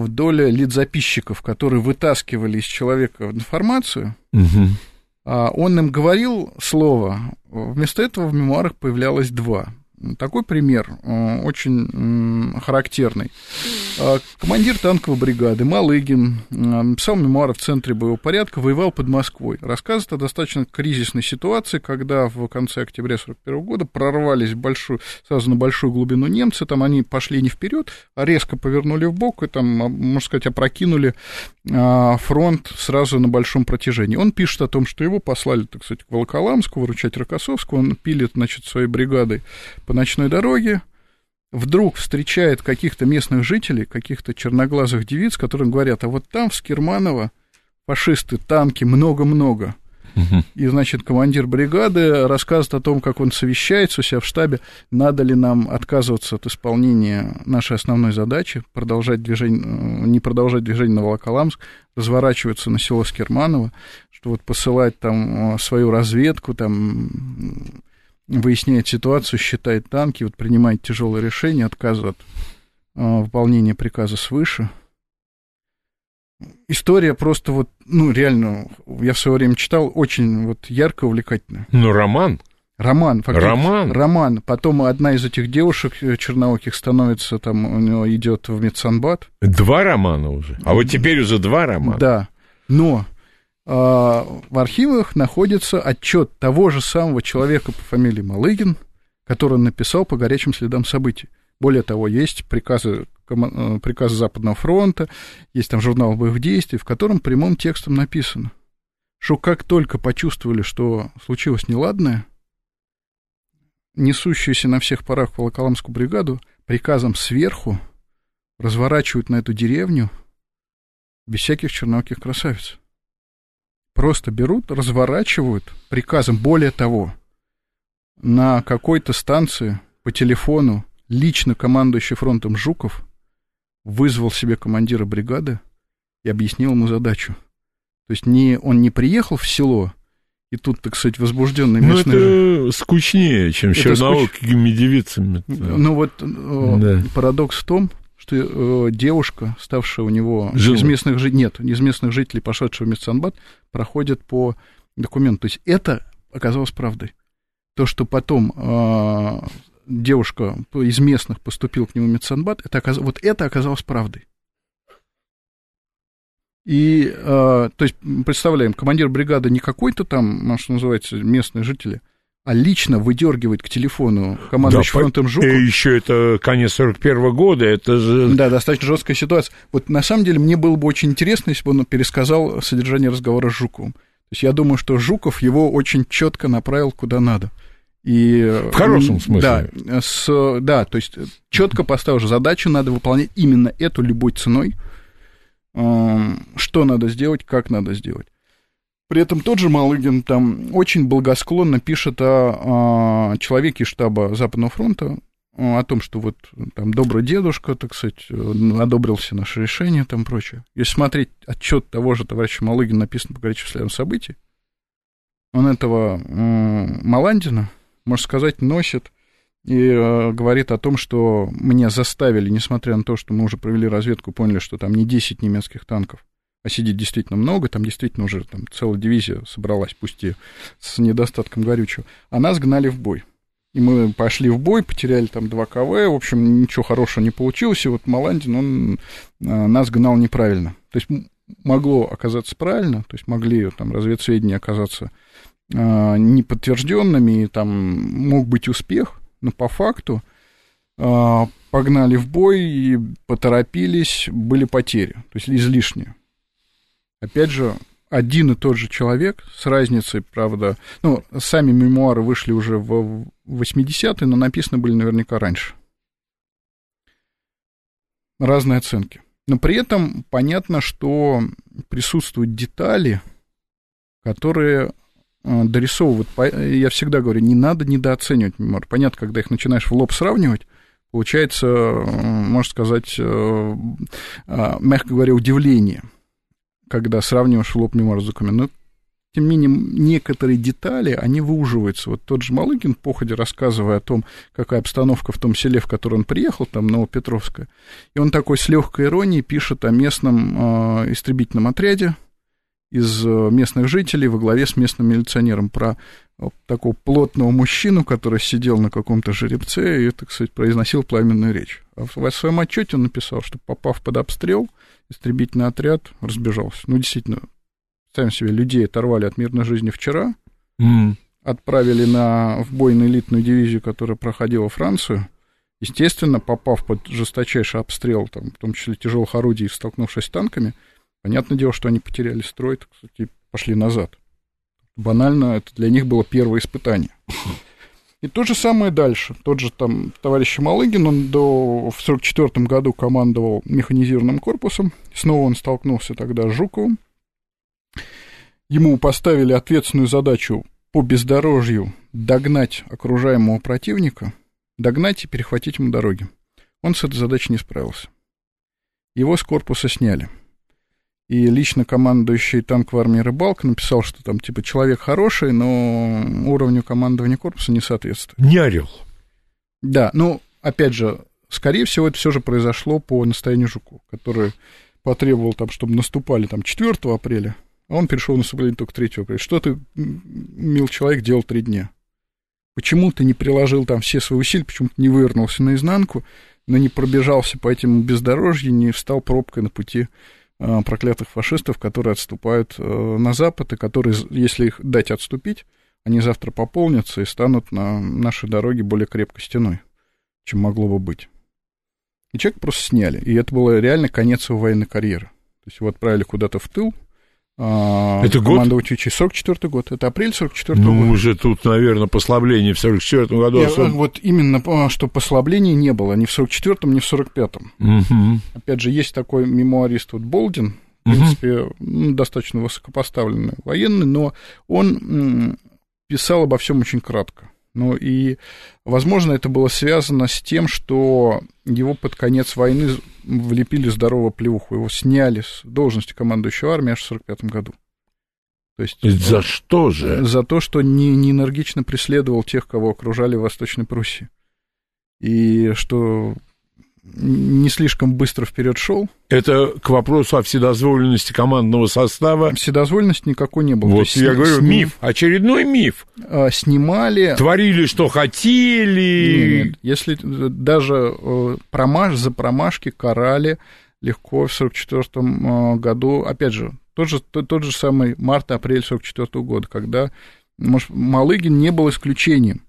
[SPEAKER 3] доля лидзаписчиков, которые вытаскивали из человека информацию, а он им говорил слово, вместо этого в мемуарах появлялось два. Такой пример э, очень характерный. А, Командир танковой бригады Малыгин э, писал мемуары в Центре боевого порядка, воевал под Москвой. Рассказывает о достаточно кризисной ситуации, когда в конце октября 1941 года прорвались большую, сразу на большую глубину немцы, там они пошли не вперед, а резко повернули в бок и там, можно сказать, опрокинули а, фронт сразу на большом протяжении. Он пишет о том, что его послали, так сказать, к Волоколамску выручать Рокоссовского, он пилит, значит, своей бригадой по ночной дороге, вдруг встречает каких-то местных жителей, каких-то черноглазых девиц, которым говорят, а вот там, в Скирманово, фашисты, танки, много-много. И, значит, командир бригады рассказывает о том, как он совещается у себя в штабе, надо ли нам отказываться от исполнения нашей основной задачи, продолжать движение, э, не продолжать движение на Волоколамск, разворачиваться на село Скирманово, что вот посылать там э, свою разведку, там выясняет ситуацию, считает танки, вот принимает тяжелое решение, отказ от э, выполнения приказа свыше. История просто вот, ну, реально, я в свое время читал, очень вот ярко, увлекательная.
[SPEAKER 2] Ну, роман.
[SPEAKER 3] Роман, фактически.
[SPEAKER 2] Роман.
[SPEAKER 3] Роман. Потом одна из этих девушек э, чернооких становится, там, у него идет в медсанбат.
[SPEAKER 2] Два романа уже. А вот теперь уже два романа.
[SPEAKER 3] Да. Но в архивах находится отчет того же самого человека по фамилии Малыгин, который написал по горячим следам событий. Более того, есть приказы, э, приказы Западного фронта, есть там журнал боевых действий, в котором прямым текстом написано, что как только почувствовали, что случилось неладное, несущуюся на всех парах Волоколамскую бригаду приказом сверху разворачивают на эту деревню без всяких чернооких красавиц. Просто берут, разворачивают приказом. Более того, на какой-то станции по телефону лично командующий фронтом Жуков вызвал себе командира бригады и объяснил ему задачу. То есть не, он не приехал в село, и тут, так сказать, возбужденный
[SPEAKER 2] Ну,
[SPEAKER 3] местный...
[SPEAKER 2] это скучнее, чем
[SPEAKER 3] Это
[SPEAKER 2] черноокими девицами.
[SPEAKER 3] Ну вот э,
[SPEAKER 2] Да.
[SPEAKER 3] парадокс в том, что э, девушка, ставшая у него
[SPEAKER 2] Женой.
[SPEAKER 3] из местных жителей, нет, из местных жителей, пошедшего в медсанбат, проходит по документу. То есть это оказалось правдой. То, что потом э, девушка из местных поступила к нему в медсанбат, это оказ... вот это оказалось правдой. И, э, то есть, представляем, командир бригады не какой-то там, ну, что называется, местные жители, а лично выдергивает к телефону командующий
[SPEAKER 2] Да,
[SPEAKER 3] фронтом Жуков.
[SPEAKER 2] И еще это конец 41 года, это же...
[SPEAKER 3] Да, достаточно жесткая ситуация. Вот на самом деле мне было бы очень интересно, если бы он пересказал содержание разговора с Жуковым. То есть я думаю, что Жуков его очень четко направил куда надо. И,
[SPEAKER 2] В хорошем смысле.
[SPEAKER 3] Да, с, да, то есть четко поставил же задачу, надо выполнять именно эту любой ценой. Что надо сделать, как надо сделать. При этом тот же Малыгин там очень благосклонно пишет о, о человеке штаба Западного фронта, о том, что вот там добрый дедушка, так сказать, одобрил все наши решения там прочее. Если смотреть отчет того же товарища Малыгина, написан по горячим следам событий, он этого Маландина, можно сказать, носит и э, говорит о том, что меня заставили, несмотря на то, что мы уже провели разведку, поняли, что там не 10 немецких танков, а сидит действительно много, там действительно уже там целая дивизия собралась, пусть и с недостатком горючего, а нас гнали в бой. И мы пошли в бой, потеряли там 2 КВ, в общем, ничего хорошего не получилось, и вот Маландин, он э, нас гнал неправильно. То есть могло оказаться правильно, то есть могли там разведсведения оказаться э, неподтвержденными, и там мог быть успех, но по факту э, погнали в бой и поторопились, были потери, то есть излишние. Опять же, один и тот же человек с разницей, правда, ну, сами мемуары вышли уже в 80-е, но написаны были наверняка раньше. Разные оценки. Но при этом понятно, что присутствуют детали, которые э, дорисовывают. Я всегда говорю, не надо недооценивать мемуары. Понятно, когда их начинаешь в лоб сравнивать, получается, э, можно сказать, э, мягко говоря, удивление – когда сравниваешь лоб мемуар с документом. Но, тем не менее, некоторые детали, они выуживаются. Вот тот же Малыгин, походе рассказывая о том, какая обстановка в том селе, в которое он приехал, там, Новопетровское, и он такой с легкой иронией пишет о местном э, истребительном отряде из э, местных жителей во главе с местным милиционером про вот такого плотного мужчину, который сидел на каком-то жеребце и, так сказать, произносил пламенную речь. А в своем отчете он написал, что попав под обстрел, истребительный отряд разбежался. Ну, действительно, ставим себе, людей оторвали от мирной жизни вчера, mm. отправили на, в бой на элитную дивизию, которая проходила Францию. Естественно, попав под жесточайший обстрел, там, в том числе тяжелых орудий, столкнувшись с танками, понятное дело, что они потеряли строй, так сказать, и пошли назад. Банально, это для них было первое испытание. И то же самое дальше. Тот же там товарищ Малыгин, он до, в 1944 году командовал механизированным корпусом. Снова он столкнулся тогда с Жуковым. Ему поставили ответственную задачу по бездорожью догнать окружаемого противника, догнать и перехватить ему дороги. Он с этой задачей не справился. Его с корпуса сняли и лично командующий танковой армией Рыбалка написал, что там, типа, человек хороший, но уровню командования корпуса не соответствует.
[SPEAKER 2] Не орел.
[SPEAKER 3] Да, ну, опять же, скорее всего, это все же произошло по настоянию Жуку, который потребовал, там, чтобы наступали там 4 апреля, а он перешел на наступление только 3 апреля. Что ты, мил человек, делал три дня? Почему ты не приложил там все свои усилия, почему ты не вывернулся наизнанку, но не пробежался по этим бездорожьям, не встал пробкой на пути проклятых фашистов, которые отступают э, на Запад, и которые, если их дать отступить, они завтра пополнятся и станут на нашей дороге более крепкой стеной, чем могло бы быть. И человек просто сняли. И это было реально конец его военной карьеры. То есть его отправили куда-то в тыл,
[SPEAKER 2] а, это
[SPEAKER 3] год? 44 год. Это апрель 44
[SPEAKER 2] ну,
[SPEAKER 3] года.
[SPEAKER 2] Ну, уже тут, наверное, послабление в 44 году.
[SPEAKER 3] Я, особо... Вот именно, а, что послабления не было ни в 44-м, ни в 45-м. Угу. Опять же, есть такой мемуарист вот Болдин, в угу. принципе, ну, достаточно высокопоставленный военный, но он писал обо всем очень кратко. Ну и, возможно, это было связано с тем, что его под конец войны влепили здорово плюху, его сняли с должности командующего армии аж в 1945 году.
[SPEAKER 2] То есть, за что же?
[SPEAKER 3] За то, что не, не энергично преследовал тех, кого окружали в Восточной Пруссии. И что не слишком быстро вперед шел.
[SPEAKER 2] Это к вопросу о вседозволенности командного состава.
[SPEAKER 3] Вседозволенности никакой не было.
[SPEAKER 2] Вот я говорю, сним... миф, очередной миф.
[SPEAKER 3] А, снимали...
[SPEAKER 2] Творили, что хотели.
[SPEAKER 3] Нет, если даже э, промаш, за промашки карали легко в 1944 э, году, опять же, тот же, тот, тот же самый март-апрель 1944 года, когда может, Малыгин не был исключением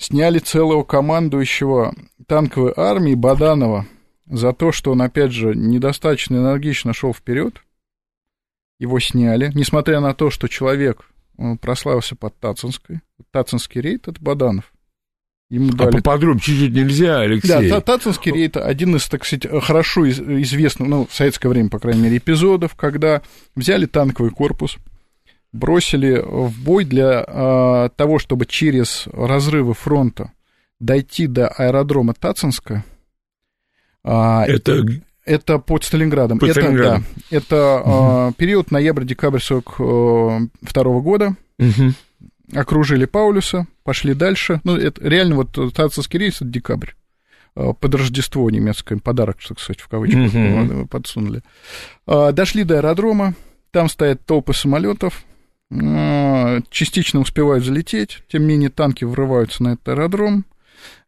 [SPEAKER 3] сняли целого командующего танковой армии Баданова за то, что он, опять же, недостаточно энергично шел вперед. Его сняли, несмотря на то, что человек прославился под Тацинской. Тацинский рейд — это Баданов.
[SPEAKER 2] Ему а дали... А поподробнее чуть-чуть нельзя, Алексей.
[SPEAKER 3] Да, Тацинский рейд — один из, так сказать, хорошо известных, ну, в советское время, по крайней мере, эпизодов, когда взяли танковый корпус — бросили в бой для э, того, чтобы через разрывы фронта дойти до аэродрома Тацинска.
[SPEAKER 2] Э, это...
[SPEAKER 3] Это под Сталинградом. Под это, Сталинградом. Да, это угу. э, период ноябрь-декабрь 42 года. Угу. Окружили Паулюса, пошли дальше. Ну, это реально вот Тацинский рейс — это декабрь под Рождество немецкое подарок, так сказать, в кавычках подсунули. Дошли до аэродрома, там стоят толпы самолетов, частично успевают залететь, тем не менее танки врываются на этот аэродром.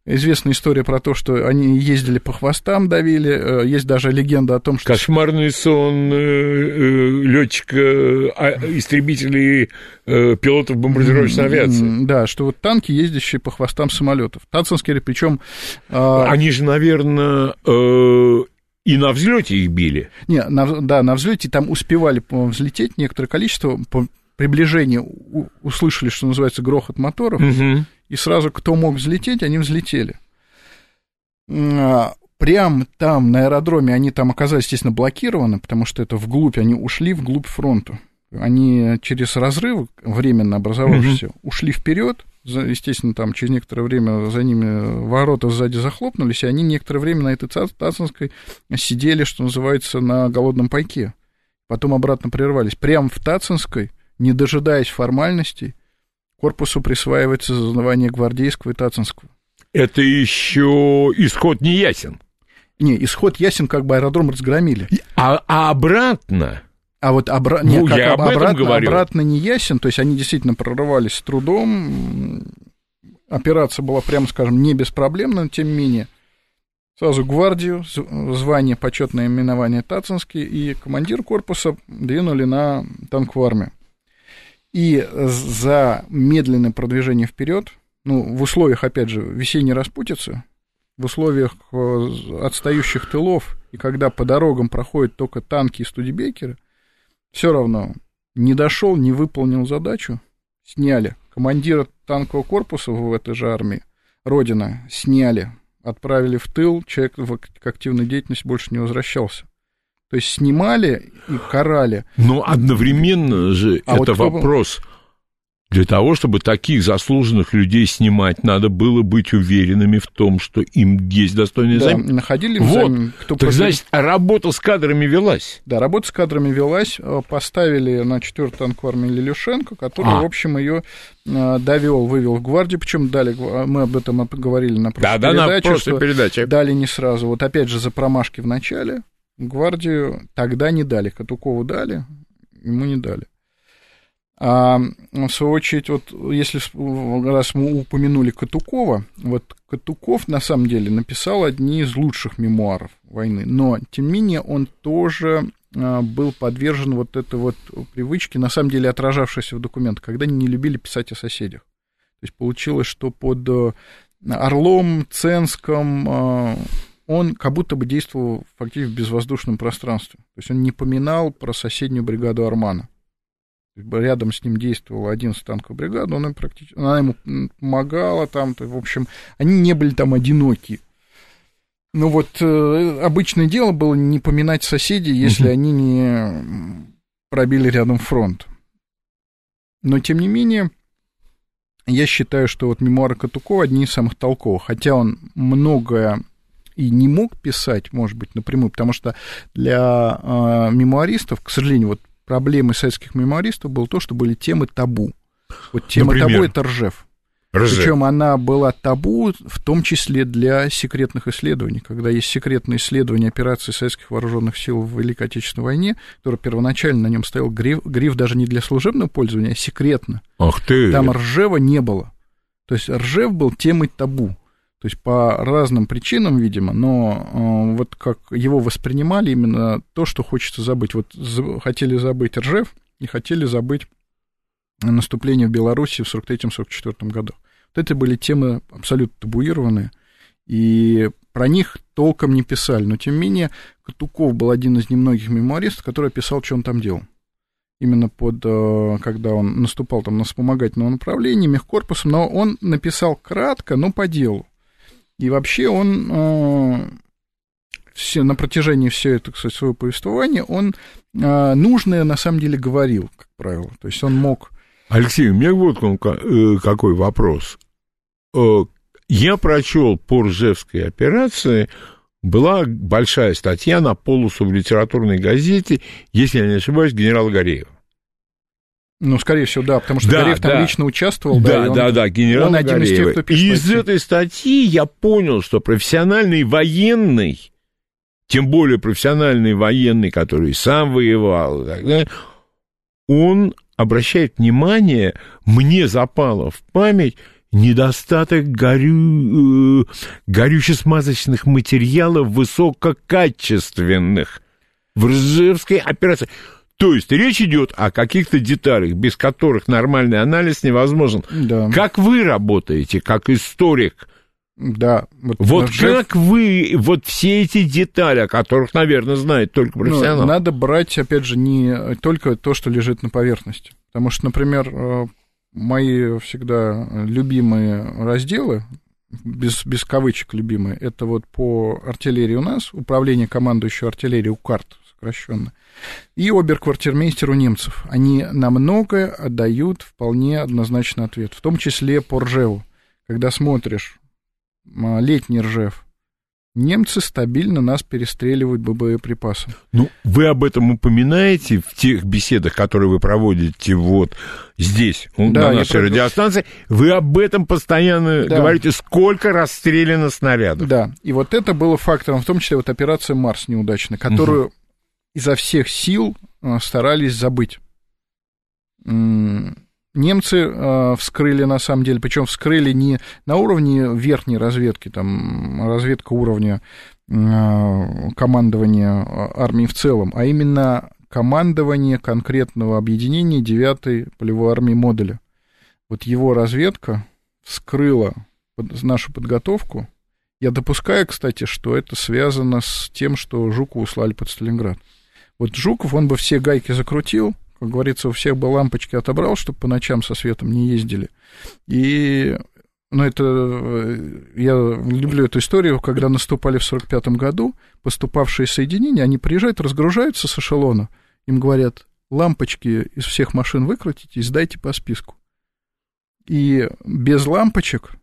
[SPEAKER 3] Известная история про то, что они ездили по хвостам, давили. Э, есть даже легенда о том, что...
[SPEAKER 2] Кошмарный сон э, э, летчика, а, истребителей, пилотов бомбардировочной авиации.
[SPEAKER 3] Да, что вот танки, ездящие по хвостам самолетов. Тацинские, причем...
[SPEAKER 2] Они же, наверное, И на взлете их били.
[SPEAKER 3] Не, на, да, на взлете там успевали взлететь некоторое количество. По приближению услышали, что называется, грохот моторов. Угу. И сразу, кто мог взлететь, они взлетели. А, прям там, на аэродроме, они там оказались, естественно, блокированы, потому что это вглубь, они ушли вглубь фронта. Они через разрыв, временно образовавшийся, mm-hmm. ушли вперед, естественно, там через некоторое время за ними ворота сзади захлопнулись, и они некоторое время на этой Тацинской сидели, что называется, на голодном пайке. Потом обратно прервались. Прямо в Тацинской, не дожидаясь формальностей, корпусу присваивается звание гвардейского и Тацинского.
[SPEAKER 2] Это еще исход не ясен.
[SPEAKER 3] Не, исход ясен, как бы аэродром разгромили.
[SPEAKER 2] А, а обратно?
[SPEAKER 3] А вот обра... ну, Нет, как я об обратно, говорю. обратно не ясен, то есть они действительно прорывались с трудом. Операция была, прямо скажем, не беспроблемна, но тем не менее. Сразу гвардию, звание, почетное именование Тацинский и командир корпуса двинули на танковую армию. И за медленное продвижение вперед, ну, в условиях, опять же, весенней распутицы, в условиях э, отстающих тылов, и когда по дорогам проходят только танки и студибекеры, все равно не дошел, не выполнил задачу, сняли. Командира танкового корпуса в этой же армии, Родина, сняли, отправили в тыл, человек к активной деятельности больше не возвращался. То есть снимали и карали.
[SPEAKER 2] Но одновременно же а это вот вопрос. Для того, чтобы таких заслуженных людей снимать, надо было быть уверенными в том, что им есть достойный да, займ.
[SPEAKER 3] находили
[SPEAKER 2] вот. займ. Кто так, против... значит, работа с кадрами велась.
[SPEAKER 3] Да, работа с кадрами велась. Э, поставили на 4-ю танковую армию Лилюшенко, который, а. в общем, ее э, довел, вывел в гвардию. Причем дали, мы об этом говорили на прошлой да, передаче. Да, на прошлой передаче. Дали не сразу. Вот опять же за промашки в начале. Гвардию тогда не дали. Катукову дали, ему не дали. А, в свою очередь, вот если раз мы упомянули Катукова, вот Катуков на самом деле написал одни из лучших мемуаров войны, но тем не менее он тоже а, был подвержен вот этой вот привычке, на самом деле отражавшейся в документах, когда они не любили писать о соседях. То есть получилось, что под э, Орлом, Ценском а, он как будто бы действовал фактически в безвоздушном пространстве. То есть он не поминал про соседнюю бригаду Армана рядом с ним действовала 11 танковая бригада, он им практически, она ему помогала там, в общем, они не были там одиноки. Ну вот э, обычное дело было не поминать соседей, если они не пробили рядом фронт. Но тем не менее, я считаю, что вот мемуары Катукова одни из самых толковых, хотя он многое и не мог писать, может быть, напрямую, потому что для э, мемуаристов, к сожалению, вот проблемой советских мемуаристов было то, что были темы табу. Вот тема Например? табу — это Ржев. Ржев. Причем она была табу, в том числе для секретных исследований. Когда есть секретные исследования операции советских вооруженных сил в Великой Отечественной войне, который первоначально на нем стоял гриф, гриф даже не для служебного пользования, а секретно.
[SPEAKER 2] Ах ты!
[SPEAKER 3] Там Ржева не было. То есть Ржев был темой табу. То есть по разным причинам, видимо, но э, вот как его воспринимали именно то, что хочется забыть. Вот за, хотели забыть Ржев и хотели забыть наступление в Беларуси в 43-44 годах. Вот это были темы абсолютно табуированные, и про них толком не писали. Но, тем не менее, Катуков был один из немногих мемуаристов, который описал, что он там делал. Именно под, э, когда он наступал там на вспомогательном направлении, мехкорпусом, но он написал кратко, но по делу. И вообще он э, все, на протяжении всего этого кстати, своего повествования, он э, нужное на самом деле говорил, как правило. То есть он мог...
[SPEAKER 2] Алексей, у меня вот э, какой вопрос. Я прочел по Ржевской операции, была большая статья на полосу в литературной газете, если я не ошибаюсь, генерала Гореева.
[SPEAKER 3] Ну, скорее всего, да, потому что да, Гореев там да. лично участвовал.
[SPEAKER 2] Да, да, он, да, да, генерал он один Гореева. из тех, кто пишет. И из этой статьи я понял, что профессиональный военный, тем более профессиональный военный, который сам воевал, он обращает внимание, мне запало в память, недостаток горю... Э, горюче-смазочных материалов высококачественных в Ржевской операции. То есть речь идет о каких-то деталях, без которых нормальный анализ невозможен. Да. Как вы работаете, как историк,
[SPEAKER 3] Да.
[SPEAKER 2] Вот, вот Ржев... как вы, вот все эти детали, о которых, наверное, знает только ну, профессионал. Ну,
[SPEAKER 3] надо брать, опять же, не только то, что лежит на поверхности. Потому что, например, э, мои всегда любимые разделы, без, без кавычек любимые, это вот по артиллерии у нас, управление командующего артиллерии УКАРТ, сокращенно, и оберквартирмейстер немцев. Они на многое отдают вполне однозначный ответ, в том числе по Ржеву. Когда смотришь летний Ржев, немцы стабильно нас перестреливают боеприпасом.
[SPEAKER 2] Ну, вы об этом упоминаете в тех беседах, которые вы проводите вот здесь, да, на нашей радиостанции. Вы об этом постоянно да. говорите, сколько расстреляно снарядов.
[SPEAKER 3] Да, и вот это было фактором, в том числе вот операция «Марс» неудачная, которую угу. Изо всех сил э, старались забыть немцы э, вскрыли, на самом деле, причем вскрыли не на уровне верхней разведки, там разведка уровня э, командования армии в целом, а именно командование конкретного объединения 9-й полевой армии модуля. Вот его разведка вскрыла нашу подготовку. Я допускаю, кстати, что это связано с тем, что Жукова услали под Сталинград. Вот Жуков, он бы все гайки закрутил, как говорится, у всех бы лампочки отобрал, чтобы по ночам со светом не ездили. И ну, это, э, я люблю эту историю, когда наступали в 45 году, поступавшие соединения, они приезжают, разгружаются с эшелона, им говорят, лампочки из всех машин выкрутите и сдайте по списку. И без лампочек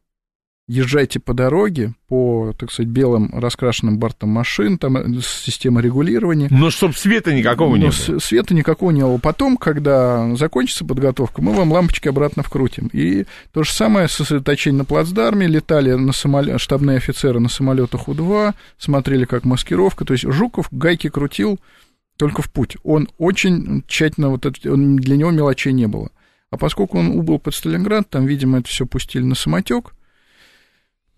[SPEAKER 3] езжайте по дороге, по, так сказать, белым раскрашенным бортам машин, там э, система регулирования.
[SPEAKER 2] Но чтобы света никакого не было.
[SPEAKER 3] Света никакого не было. Потом, когда закончится подготовка, мы вам лампочки обратно вкрутим. И то же самое сосредоточение на плацдарме, летали на самолет, штабные офицеры на самолетах У-2, смотрели как маскировка. То есть Жуков гайки крутил только в путь. Он очень тщательно, вот это, для него мелочей не было. А поскольку он убыл под Сталинград, там, видимо, это все пустили на самотек,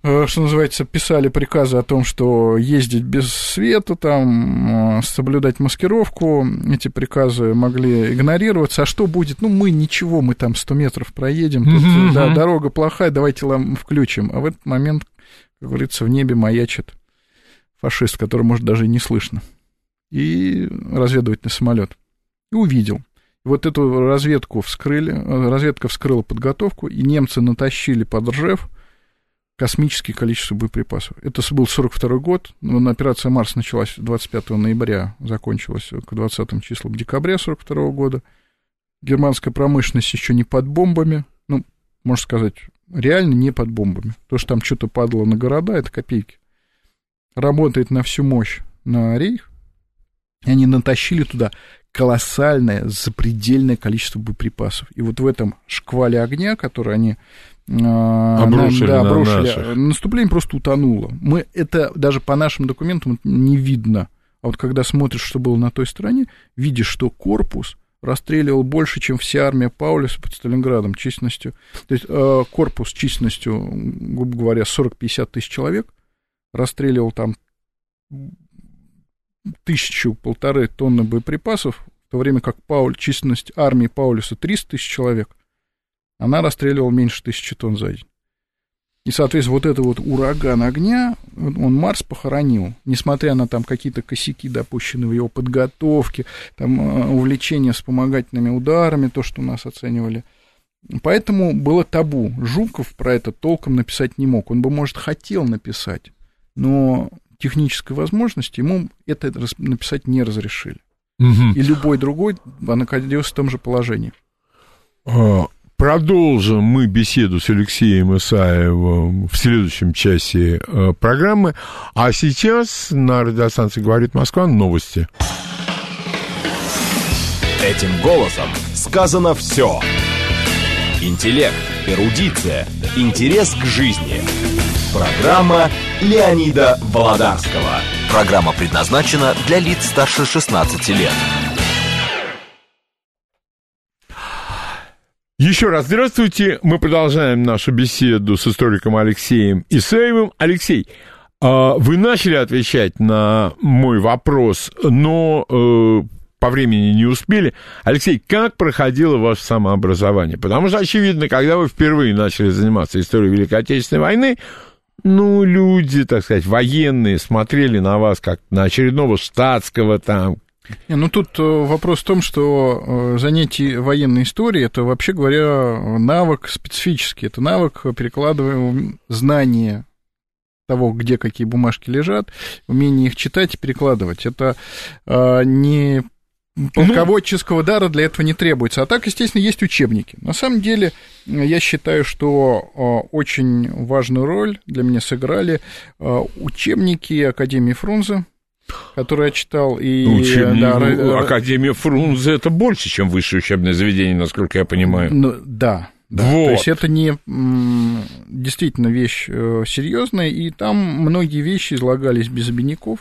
[SPEAKER 3] что называется, писали приказы о том, что ездить без света, там, э, соблюдать маскировку, эти приказы могли игнорироваться. А что будет? Ну, мы ничего, мы там 100 метров проедем, тут, mm-hmm. да, дорога плохая, давайте лам включим. А в этот момент, как говорится, в небе маячит фашист, который, может, даже и не слышно. И разведывательный самолет. И увидел. Вот эту разведку вскрыли, э, разведка вскрыла подготовку, и немцы натащили под Ржев – космическое количество боеприпасов. Это был 42 год, но операция «Марс» началась 25 ноября, закончилась к 20 числам декабря 42 года. Германская промышленность еще не под бомбами, ну, можно сказать, реально не под бомбами. То, что там что-то падало на города, это копейки. Работает на всю мощь на рейх, и они натащили туда колоссальное, запредельное количество боеприпасов. И вот в этом шквале огня, который они
[SPEAKER 2] а, обрушили, да, обрушили. Наших.
[SPEAKER 3] Наступление просто утонуло. Мы это даже по нашим документам не видно. А вот когда смотришь, что было на той стороне, видишь, что корпус расстреливал больше, чем вся армия Паулюса под Сталинградом численностью. То есть э, корпус численностью, грубо говоря, 40-50 тысяч человек, расстреливал там тысячу-полторы тонны боеприпасов, в то время как Пауль, численность армии Паулюса 300 тысяч человек – она расстреливала меньше тысячи тонн за день. И, соответственно, вот это вот ураган огня, он Марс похоронил, несмотря на там какие-то косяки, допущенные в его подготовке, там э, увлечение вспомогательными ударами, то, что нас оценивали. Поэтому было табу. Жуков про это толком написать не мог. Он бы, может, хотел написать, но технической возможности ему это написать не разрешили. Угу. И любой другой находился в том же положении.
[SPEAKER 2] Продолжим мы беседу с Алексеем Исаевым в следующем часе э, программы. А сейчас на радиостанции «Говорит Москва» новости.
[SPEAKER 1] Этим голосом сказано все. Интеллект, эрудиция, интерес к жизни. Программа Леонида Володарского. Программа предназначена для лиц старше 16 лет.
[SPEAKER 2] Еще раз здравствуйте. Мы продолжаем нашу беседу с историком Алексеем Исаевым. Алексей, а, вы начали отвечать на мой вопрос, но э, по времени не успели. Алексей, как проходило ваше самообразование? Потому что, очевидно, когда вы впервые начали заниматься историей Великой Отечественной войны, ну, люди, так сказать, военные смотрели на вас как на очередного штатского там.
[SPEAKER 3] Не, ну тут э, вопрос в том, что э, занятие военной историей это, вообще говоря, навык специфический. Это навык перекладываемого знания того, где какие бумажки лежат, умение их читать и перекладывать. Это э, не полководческого ну, дара для этого не требуется. А так, естественно, есть учебники. На самом деле, я считаю, что э, очень важную роль для меня сыграли э, учебники Академии Фрунзе, которые я читал. И,
[SPEAKER 2] Учебник, да, ну, Академия Фрунзе это больше, чем высшее учебное заведение, насколько я понимаю.
[SPEAKER 3] Ну, да, да, вот. то есть это не действительно вещь э, серьезная, и там многие вещи излагались без обиняков.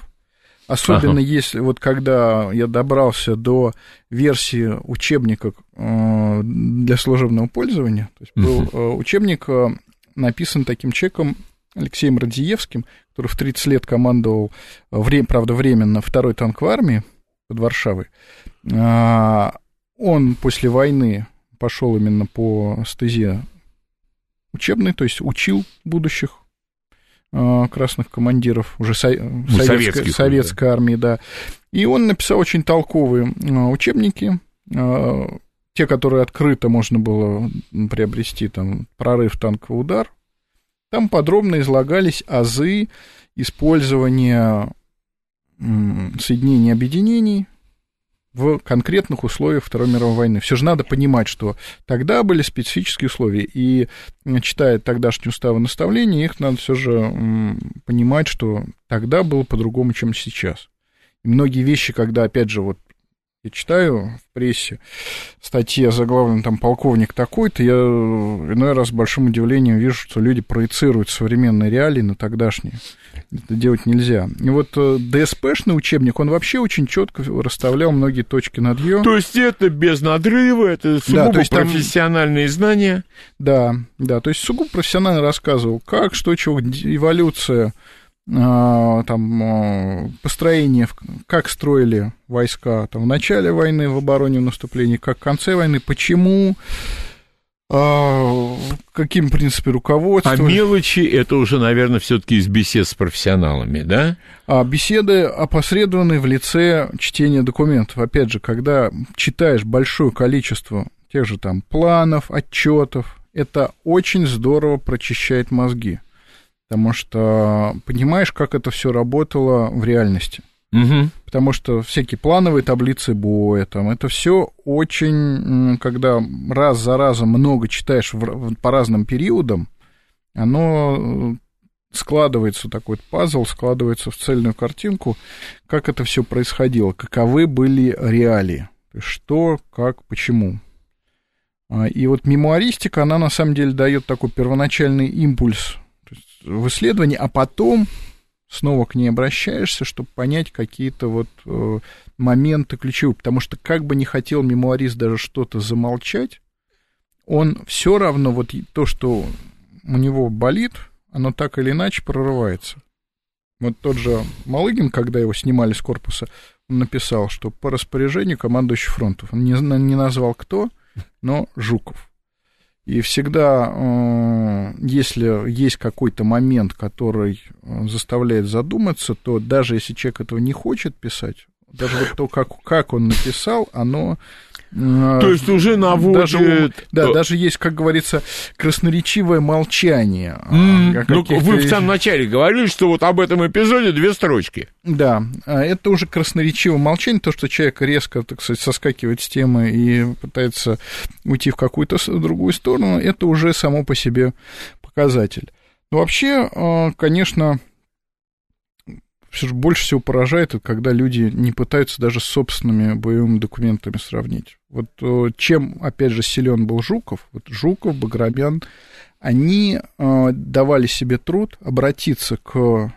[SPEAKER 3] Особенно ага. если вот когда я добрался до версии учебника э, для служебного пользования, то есть был uh учебник написан таким человеком Алексеем Радзиевским, который в 30 лет командовал, время, правда, временно, второй танковой армии под Варшавой. Он после войны пошел именно по стезе учебной, то есть учил будущих э, красных командиров уже со, ну, советской, советской да. армии, да. И он написал очень толковые э, учебники, э, те, которые открыто можно было приобрести, там, прорыв, танковый удар. Там подробно излагались азы использования соединений объединений в конкретных условиях Второй мировой войны. Все же надо понимать, что тогда были специфические условия, и читая тогдашние уставы наставления, их надо все же понимать, что тогда было по-другому, чем сейчас. И многие вещи, когда, опять же, вот я читаю в прессе статьи заглавлены там полковник такой-то, я иной раз с большим удивлением вижу, что люди проецируют современные реалии на тогдашние. Это делать нельзя. И вот э, ДСПшный учебник, он вообще очень четко расставлял многие точки над «ё».
[SPEAKER 2] То есть это без надрыва, это сугубо да, то есть профессиональные там... знания?
[SPEAKER 3] Да, да, то есть сугубо профессионально рассказывал, как, что, чего, эволюция а, там, а, построение, как строили войска там, в начале войны, в обороне, в наступлении, как в конце войны, почему, а, каким принципе руководства.
[SPEAKER 2] А мелочи это уже, наверное, все-таки из бесед с профессионалами, да?
[SPEAKER 3] А беседы опосредованы в лице чтения документов. Опять же, когда читаешь большое количество тех же там планов, отчетов, это очень здорово прочищает мозги потому что понимаешь, как это все работало в реальности. Угу. Потому что всякие плановые таблицы боя, там, это все очень, когда раз за разом много читаешь в, по разным периодам, оно э, складывается такой пазл, складывается в цельную картинку, как это все происходило, каковы были реалии, что, как, почему. А, и вот мемуаристика, она на самом деле дает такой первоначальный импульс в исследовании, а потом снова к ней обращаешься, чтобы понять какие-то вот э, моменты ключевые. Потому что как бы не хотел мемуарист даже что-то замолчать, он все равно вот то, что у него болит, оно так или иначе прорывается. Вот тот же Малыгин, когда его снимали с корпуса, он написал, что по распоряжению командующий фронтов. Он не, не назвал кто, но Жуков. И всегда, э, если есть какой-то момент, который э, заставляет задуматься, то даже если человек этого не хочет писать, даже вот то, как, как он написал, оно
[SPEAKER 2] то есть уже наводит...
[SPEAKER 3] Даже, да, даже есть, как говорится, красноречивое молчание.
[SPEAKER 2] Mm, ну, вы в самом начале говорили, что вот об этом эпизоде две строчки.
[SPEAKER 3] Да, а это уже красноречивое молчание, то, что человек резко, так сказать, соскакивает с темы и пытается уйти в какую-то другую сторону, это уже само по себе показатель. Но вообще, а, конечно, все же больше всего поражает, когда люди не пытаются даже с собственными боевыми документами сравнить. Вот э, чем, опять же, силен был Жуков, вот Жуков, Баграмян, они э, давали себе труд обратиться к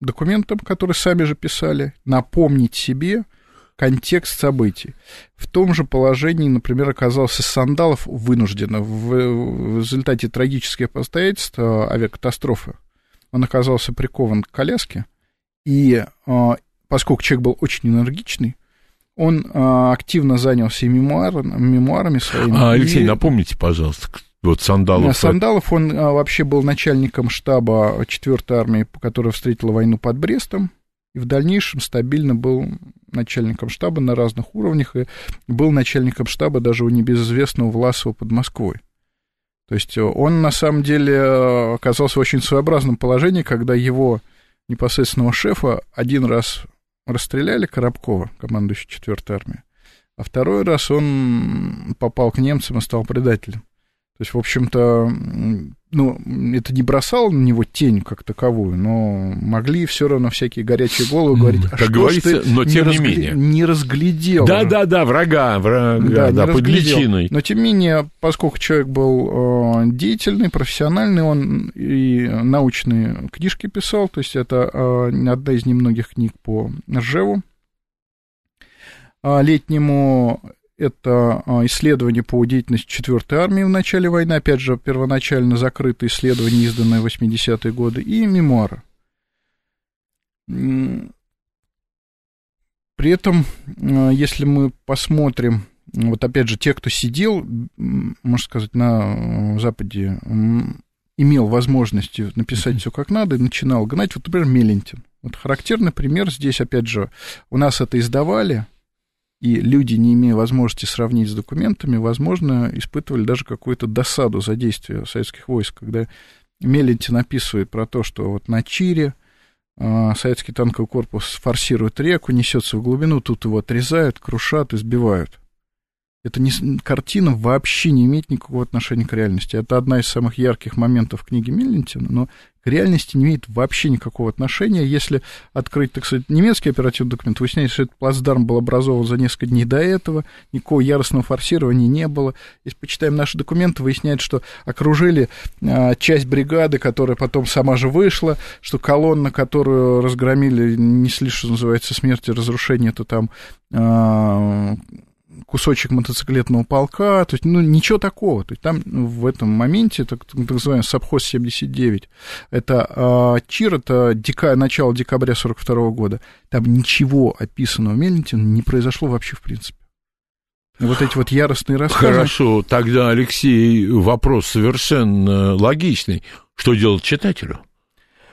[SPEAKER 3] документам, которые сами же писали, напомнить себе контекст событий. В том же положении, например, оказался Сандалов вынужденно в, в результате трагических обстоятельств э, авиакатастрофы. Он оказался прикован к коляске, и а, поскольку человек был очень энергичный, он а, активно занялся мемуарами, мемуарами своими.
[SPEAKER 2] А, Алексей, и... напомните, пожалуйста, Вот Сандалов...
[SPEAKER 3] Сандалов, он а, вообще был начальником штаба 4-й армии, которая встретила войну под Брестом, и в дальнейшем стабильно был начальником штаба на разных уровнях, и был начальником штаба даже у небезызвестного Власова под Москвой. То есть он, на самом деле, оказался в очень своеобразном положении, когда его непосредственного шефа один раз расстреляли Коробкова, командующий 4-й армией, а второй раз он попал к немцам и стал предателем. То есть, в общем-то, ну, это не бросало на него тень как таковую, но могли все равно всякие горячие головы говорить, а
[SPEAKER 2] как
[SPEAKER 3] что
[SPEAKER 2] говорится,
[SPEAKER 3] ты
[SPEAKER 2] но
[SPEAKER 3] не
[SPEAKER 2] тем не
[SPEAKER 3] разгля...
[SPEAKER 2] менее.
[SPEAKER 3] Не разглядел.
[SPEAKER 2] Да, да, да, врага, врага,
[SPEAKER 3] да,
[SPEAKER 2] да, под личиной.
[SPEAKER 3] Но тем не менее, поскольку человек был э, деятельный, профессиональный, он и научные книжки писал, то есть это э, одна из немногих книг по Ржеву летнему это а, исследование по деятельности 4-й армии в начале войны, опять же, первоначально закрытое исследование, изданное в 80-е годы, и мемуары. При этом, а, если мы посмотрим, вот опять же, те, кто сидел, можно сказать, на Западе, имел возможность написать все как надо и начинал гнать, вот, например, Мелентин. Вот характерный пример здесь, опять же, у нас это издавали, и люди, не имея возможности сравнить с документами, возможно, испытывали даже какую-то досаду за действия советских войск, когда Мелентин описывает про то, что вот на Чире э, советский танковый корпус форсирует реку, несется в глубину, тут его отрезают, крушат, избивают. Эта не, картина вообще не имеет никакого отношения к реальности. Это одна из самых ярких моментов книги Миллентина, но к реальности не имеет вообще никакого отношения. Если открыть, так сказать, немецкий оперативный документ, выясняется, что этот плацдарм был образован за несколько дней до этого, никакого яростного форсирования не было. Если почитаем наши документы, выясняется, что окружили а, часть бригады, которая потом сама же вышла, что колонна, которую разгромили, несли, что называется, смерть и разрушение, это там а, кусочек мотоциклетного полка, то есть, ну, ничего такого. То есть там в этом моменте, так, так называемый Сабхоз 79, это э, ЧИР, это дека, начало декабря 42 года, там ничего описанного Мельнитина не произошло вообще в принципе. Вот эти вот яростные рассказы.
[SPEAKER 2] Хорошо, тогда, Алексей, вопрос совершенно логичный. Что делать читателю?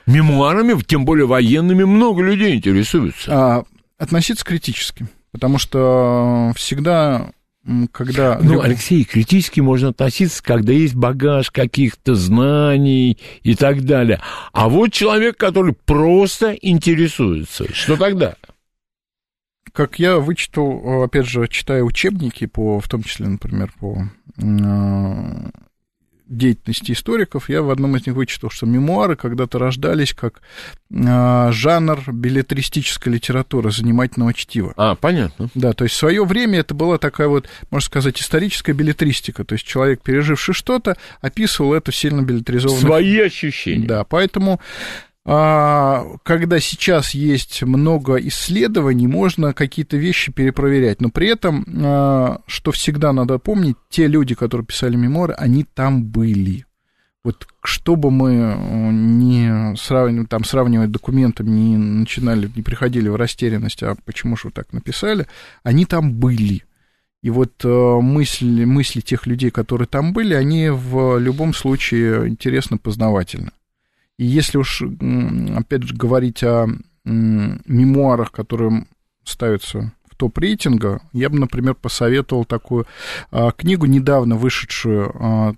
[SPEAKER 2] Мемуарами, тем более военными, много людей интересуются.
[SPEAKER 3] А, относиться критически. Потому что всегда, когда...
[SPEAKER 2] Ну, Алексей, критически можно относиться, когда есть багаж каких-то знаний и так далее. А вот человек, который просто интересуется, что тогда?
[SPEAKER 3] Как я вычитал, опять же, читая учебники, по, в том числе, например, по деятельности историков, я в одном из них вычитал, что мемуары когда-то рождались как э, жанр билетристической литературы, занимательного чтива.
[SPEAKER 2] А, понятно.
[SPEAKER 3] Да, то есть в свое время это была такая вот, можно сказать, историческая билетристика, то есть человек, переживший что-то, описывал это сильно билетризованных...
[SPEAKER 2] Свои ощущения.
[SPEAKER 3] Да, поэтому когда сейчас есть много исследований, можно какие-то вещи перепроверять. Но при этом, а, что всегда надо помнить, те люди, которые писали мемуары, они там были. Вот что бы мы э, не сравнивали, там, сравнивать документами, не начинали, не приходили в растерянность, а почему же вы так написали, они там были. И вот э, мысли, мысли тех людей, которые там были, они в любом случае интересно познавательны. И если уж, опять же, говорить о мемуарах, которые ставятся в топ-рейтинга, я бы, например, посоветовал такую а, книгу, недавно вышедшую а,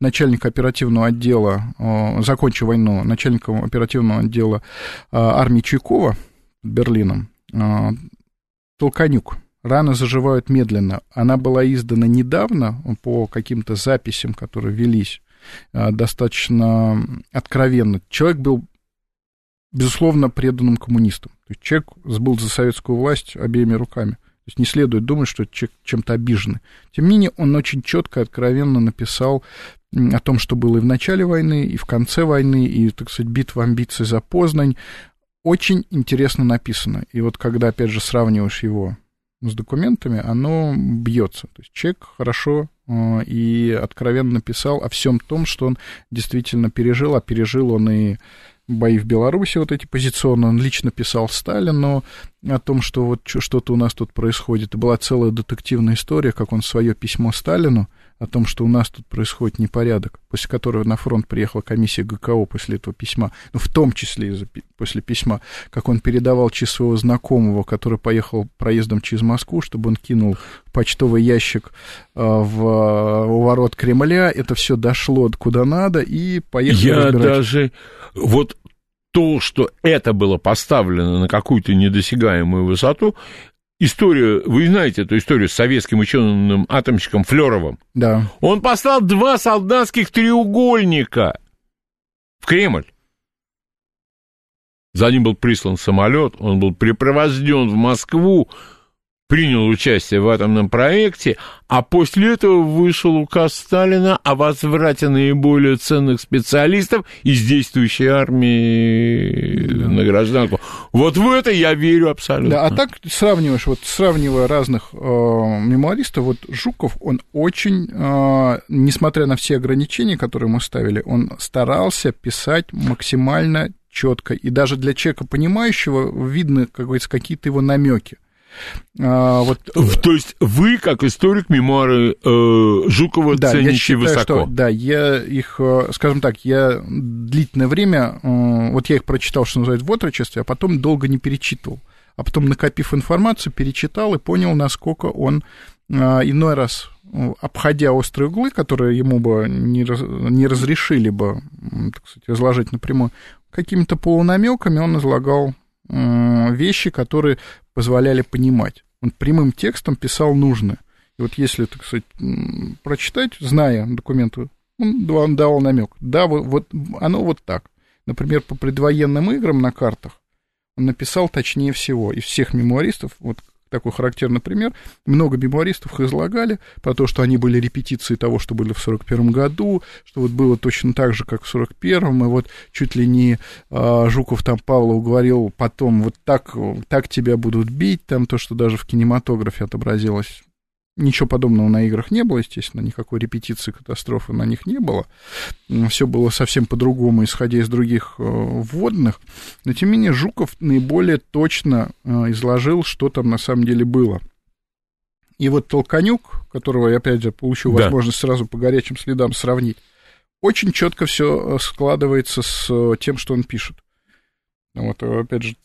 [SPEAKER 3] начальник оперативного отдела, а, закончив войну, начальником оперативного отдела армии Чайкова Берлином, Толканюк. Раны заживают медленно. Она была издана недавно по каким-то записям, которые велись достаточно откровенно. Человек был, безусловно, преданным коммунистом. То есть человек был за советскую власть обеими руками. То есть не следует думать, что человек чем-то обиженный. Тем не менее, он очень четко, откровенно написал о том, что было и в начале войны, и в конце войны, и, так сказать, битва амбиций за Познань. Очень интересно написано. И вот когда, опять же, сравниваешь его с документами, оно бьется. То есть человек хорошо э, и откровенно написал о всем том, что он действительно пережил, а пережил он и бои в Беларуси, вот эти позиционные, он лично писал Сталину о том, что вот что-то у нас тут происходит. И была целая детективная история, как он свое письмо Сталину о том, что у нас тут происходит непорядок, после которого на фронт приехала комиссия ГКО после этого письма, ну, в том числе из после письма, как он передавал через своего знакомого, который поехал проездом через Москву, чтобы он кинул почтовый ящик э, в, у ворот Кремля, это все дошло куда надо, и поехали
[SPEAKER 2] Я
[SPEAKER 3] разбирать.
[SPEAKER 2] даже... Вот то, что это было поставлено на какую-то недосягаемую высоту, историю, вы знаете эту историю с советским ученым-атомщиком Флеровым?
[SPEAKER 3] Да.
[SPEAKER 2] Он послал два солдатских треугольника в Кремль. За ним был прислан самолет, он был припровожден в Москву, принял участие в атомном проекте, а после этого вышел указ Сталина о возврате наиболее ценных специалистов из действующей армии да. на гражданку. Вот в это я верю абсолютно.
[SPEAKER 3] Да, а так сравниваешь, вот сравнивая разных э, мемуаристов, вот Жуков, он очень, э, несмотря на все ограничения, которые мы ставили, он старался писать максимально четко, и даже для человека понимающего видно, как говорится, какие-то его намеки.
[SPEAKER 2] А, вот. То есть вы, как историк, мемуары э, Жукова
[SPEAKER 3] да,
[SPEAKER 2] цените
[SPEAKER 3] я считаю,
[SPEAKER 2] высоко?
[SPEAKER 3] Что, да, я их, э, скажем так, я длительное время, э, вот я их прочитал, что называется, в отрочестве, а потом долго не перечитывал. А потом, накопив информацию, перечитал и понял, насколько он э, иной раз, обходя острые углы, которые ему бы не, раз, не разрешили бы, так сказать, изложить напрямую, какими-то полунамеками он излагал вещи, которые позволяли понимать. Он прямым текстом писал нужное. И вот если, так сказать, прочитать, зная документы, он давал намек. Да, вот оно вот так. Например, по предвоенным играм на картах он написал точнее всего. Из всех мемуаристов, вот такой характерный пример. Много мемуаристов их излагали про то, что они были репетиции того, что были в 41 году, что вот было точно так же, как в 41-м, и вот чуть ли не а, Жуков там Павлов говорил потом, вот так, так тебя будут бить, там то, что даже в кинематографе отобразилось Ничего подобного на играх не было, естественно, никакой репетиции катастрофы на них не было. Все было совсем по-другому, исходя из других э, вводных. Но, тем не менее, Жуков наиболее точно э, изложил, что там на самом деле было. И вот Толканюк, которого я, опять же, получил да. возможность сразу по горячим следам сравнить, очень четко все э, складывается с тем, что он пишет. Вот, опять же,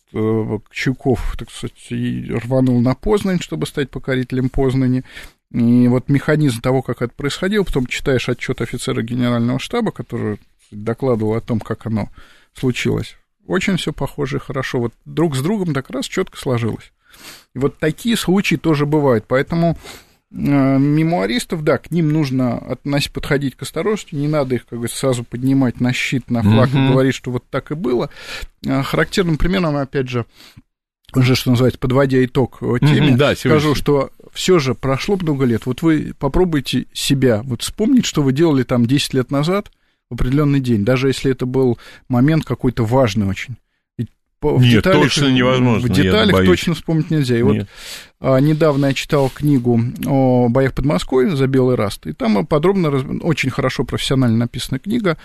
[SPEAKER 3] Чуков, так сказать, рванул на Познань, чтобы стать покорителем Познани. И вот механизм того, как это происходило, потом читаешь отчет офицера генерального штаба, который докладывал о том, как оно случилось. Очень все похоже и хорошо. Вот друг с другом так раз четко сложилось. И вот такие случаи тоже бывают. Поэтому Э, мемуаристов, да, к ним нужно относить, подходить к осторожности, не надо их, как говорится, сразу поднимать на щит, на флаг mm-hmm. и говорить, что вот так и было. Э, характерным примером, опять же, уже, что называется, подводя итог теме, mm-hmm, да, скажу, что все же прошло много лет. Вот вы попробуйте себя вот вспомнить, что вы делали там 10 лет назад в определенный день, даже если это был момент какой-то важный очень
[SPEAKER 2] в Нет, деталях, точно невозможно.
[SPEAKER 3] В деталях точно вспомнить нельзя. И Нет. вот а, недавно я читал книгу о боях под Москвой за Белый Раст, и там подробно, очень хорошо профессионально написана книга,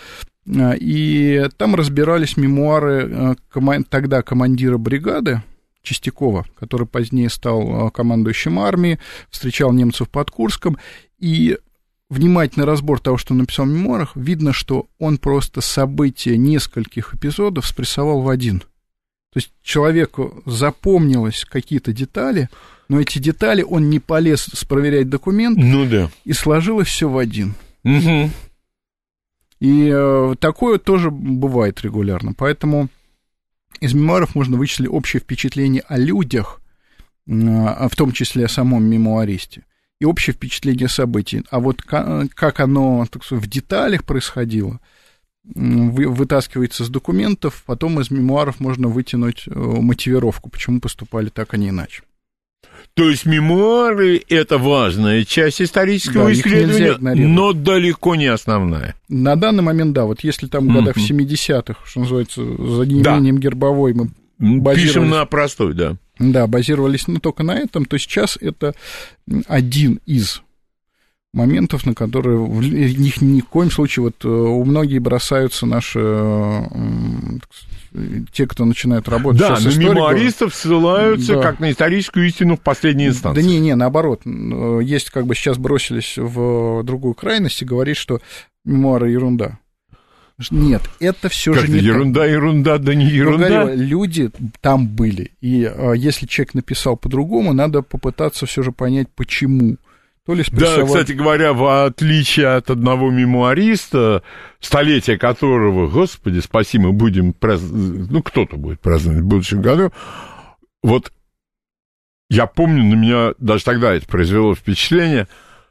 [SPEAKER 3] а, и там разбирались мемуары а, тогда командира бригады, Чистякова, который позднее стал а, командующим армией, встречал немцев под Курском, и внимательный разбор того, что он написал в мемуарах, видно, что он просто события нескольких эпизодов спрессовал в один – то есть человеку запомнилось какие-то детали, но эти детали он не полез проверять документ.
[SPEAKER 2] Ну да.
[SPEAKER 3] И сложилось все в один.
[SPEAKER 2] Угу.
[SPEAKER 3] И э, такое тоже бывает регулярно. Поэтому из мемуаров можно вычислить общее впечатление о людях, э, в том числе о самом мемуаристе, и общее впечатление событий. А вот как оно так сказать, в деталях происходило – вытаскивается с документов, потом из мемуаров можно вытянуть э, мотивировку, почему поступали так, а не иначе.
[SPEAKER 2] То есть мемуары – это важная часть исторического да, исследования, но далеко не основная.
[SPEAKER 3] На данный момент, да. Вот если там в годах mm-hmm. 70-х, что называется, за неимением да. гербовой мы
[SPEAKER 2] Пишем на простой, да.
[SPEAKER 3] Да, базировались ну, только на этом, то сейчас это один из моментов, на которые в них ни в коем случае вот у многих бросаются наши те, кто начинает работать
[SPEAKER 2] да, на мемуаристов ссылаются да. как на историческую истину в последней инстанции.
[SPEAKER 3] Да не, не, наоборот. Есть как бы сейчас бросились в другую крайность и говорить, что мемуары ерунда. Нет, это все же не
[SPEAKER 2] ерунда, так. ерунда, да не ерунда. Говорю,
[SPEAKER 3] люди там были, и а, если человек написал по-другому, надо попытаться все же понять, почему.
[SPEAKER 2] То ли Да, кстати говоря, в отличие от одного мемуариста, столетие которого, господи, спаси, мы будем праздновать, ну, кто-то будет праздновать в будущем году, вот я помню, на меня даже тогда это произвело впечатление,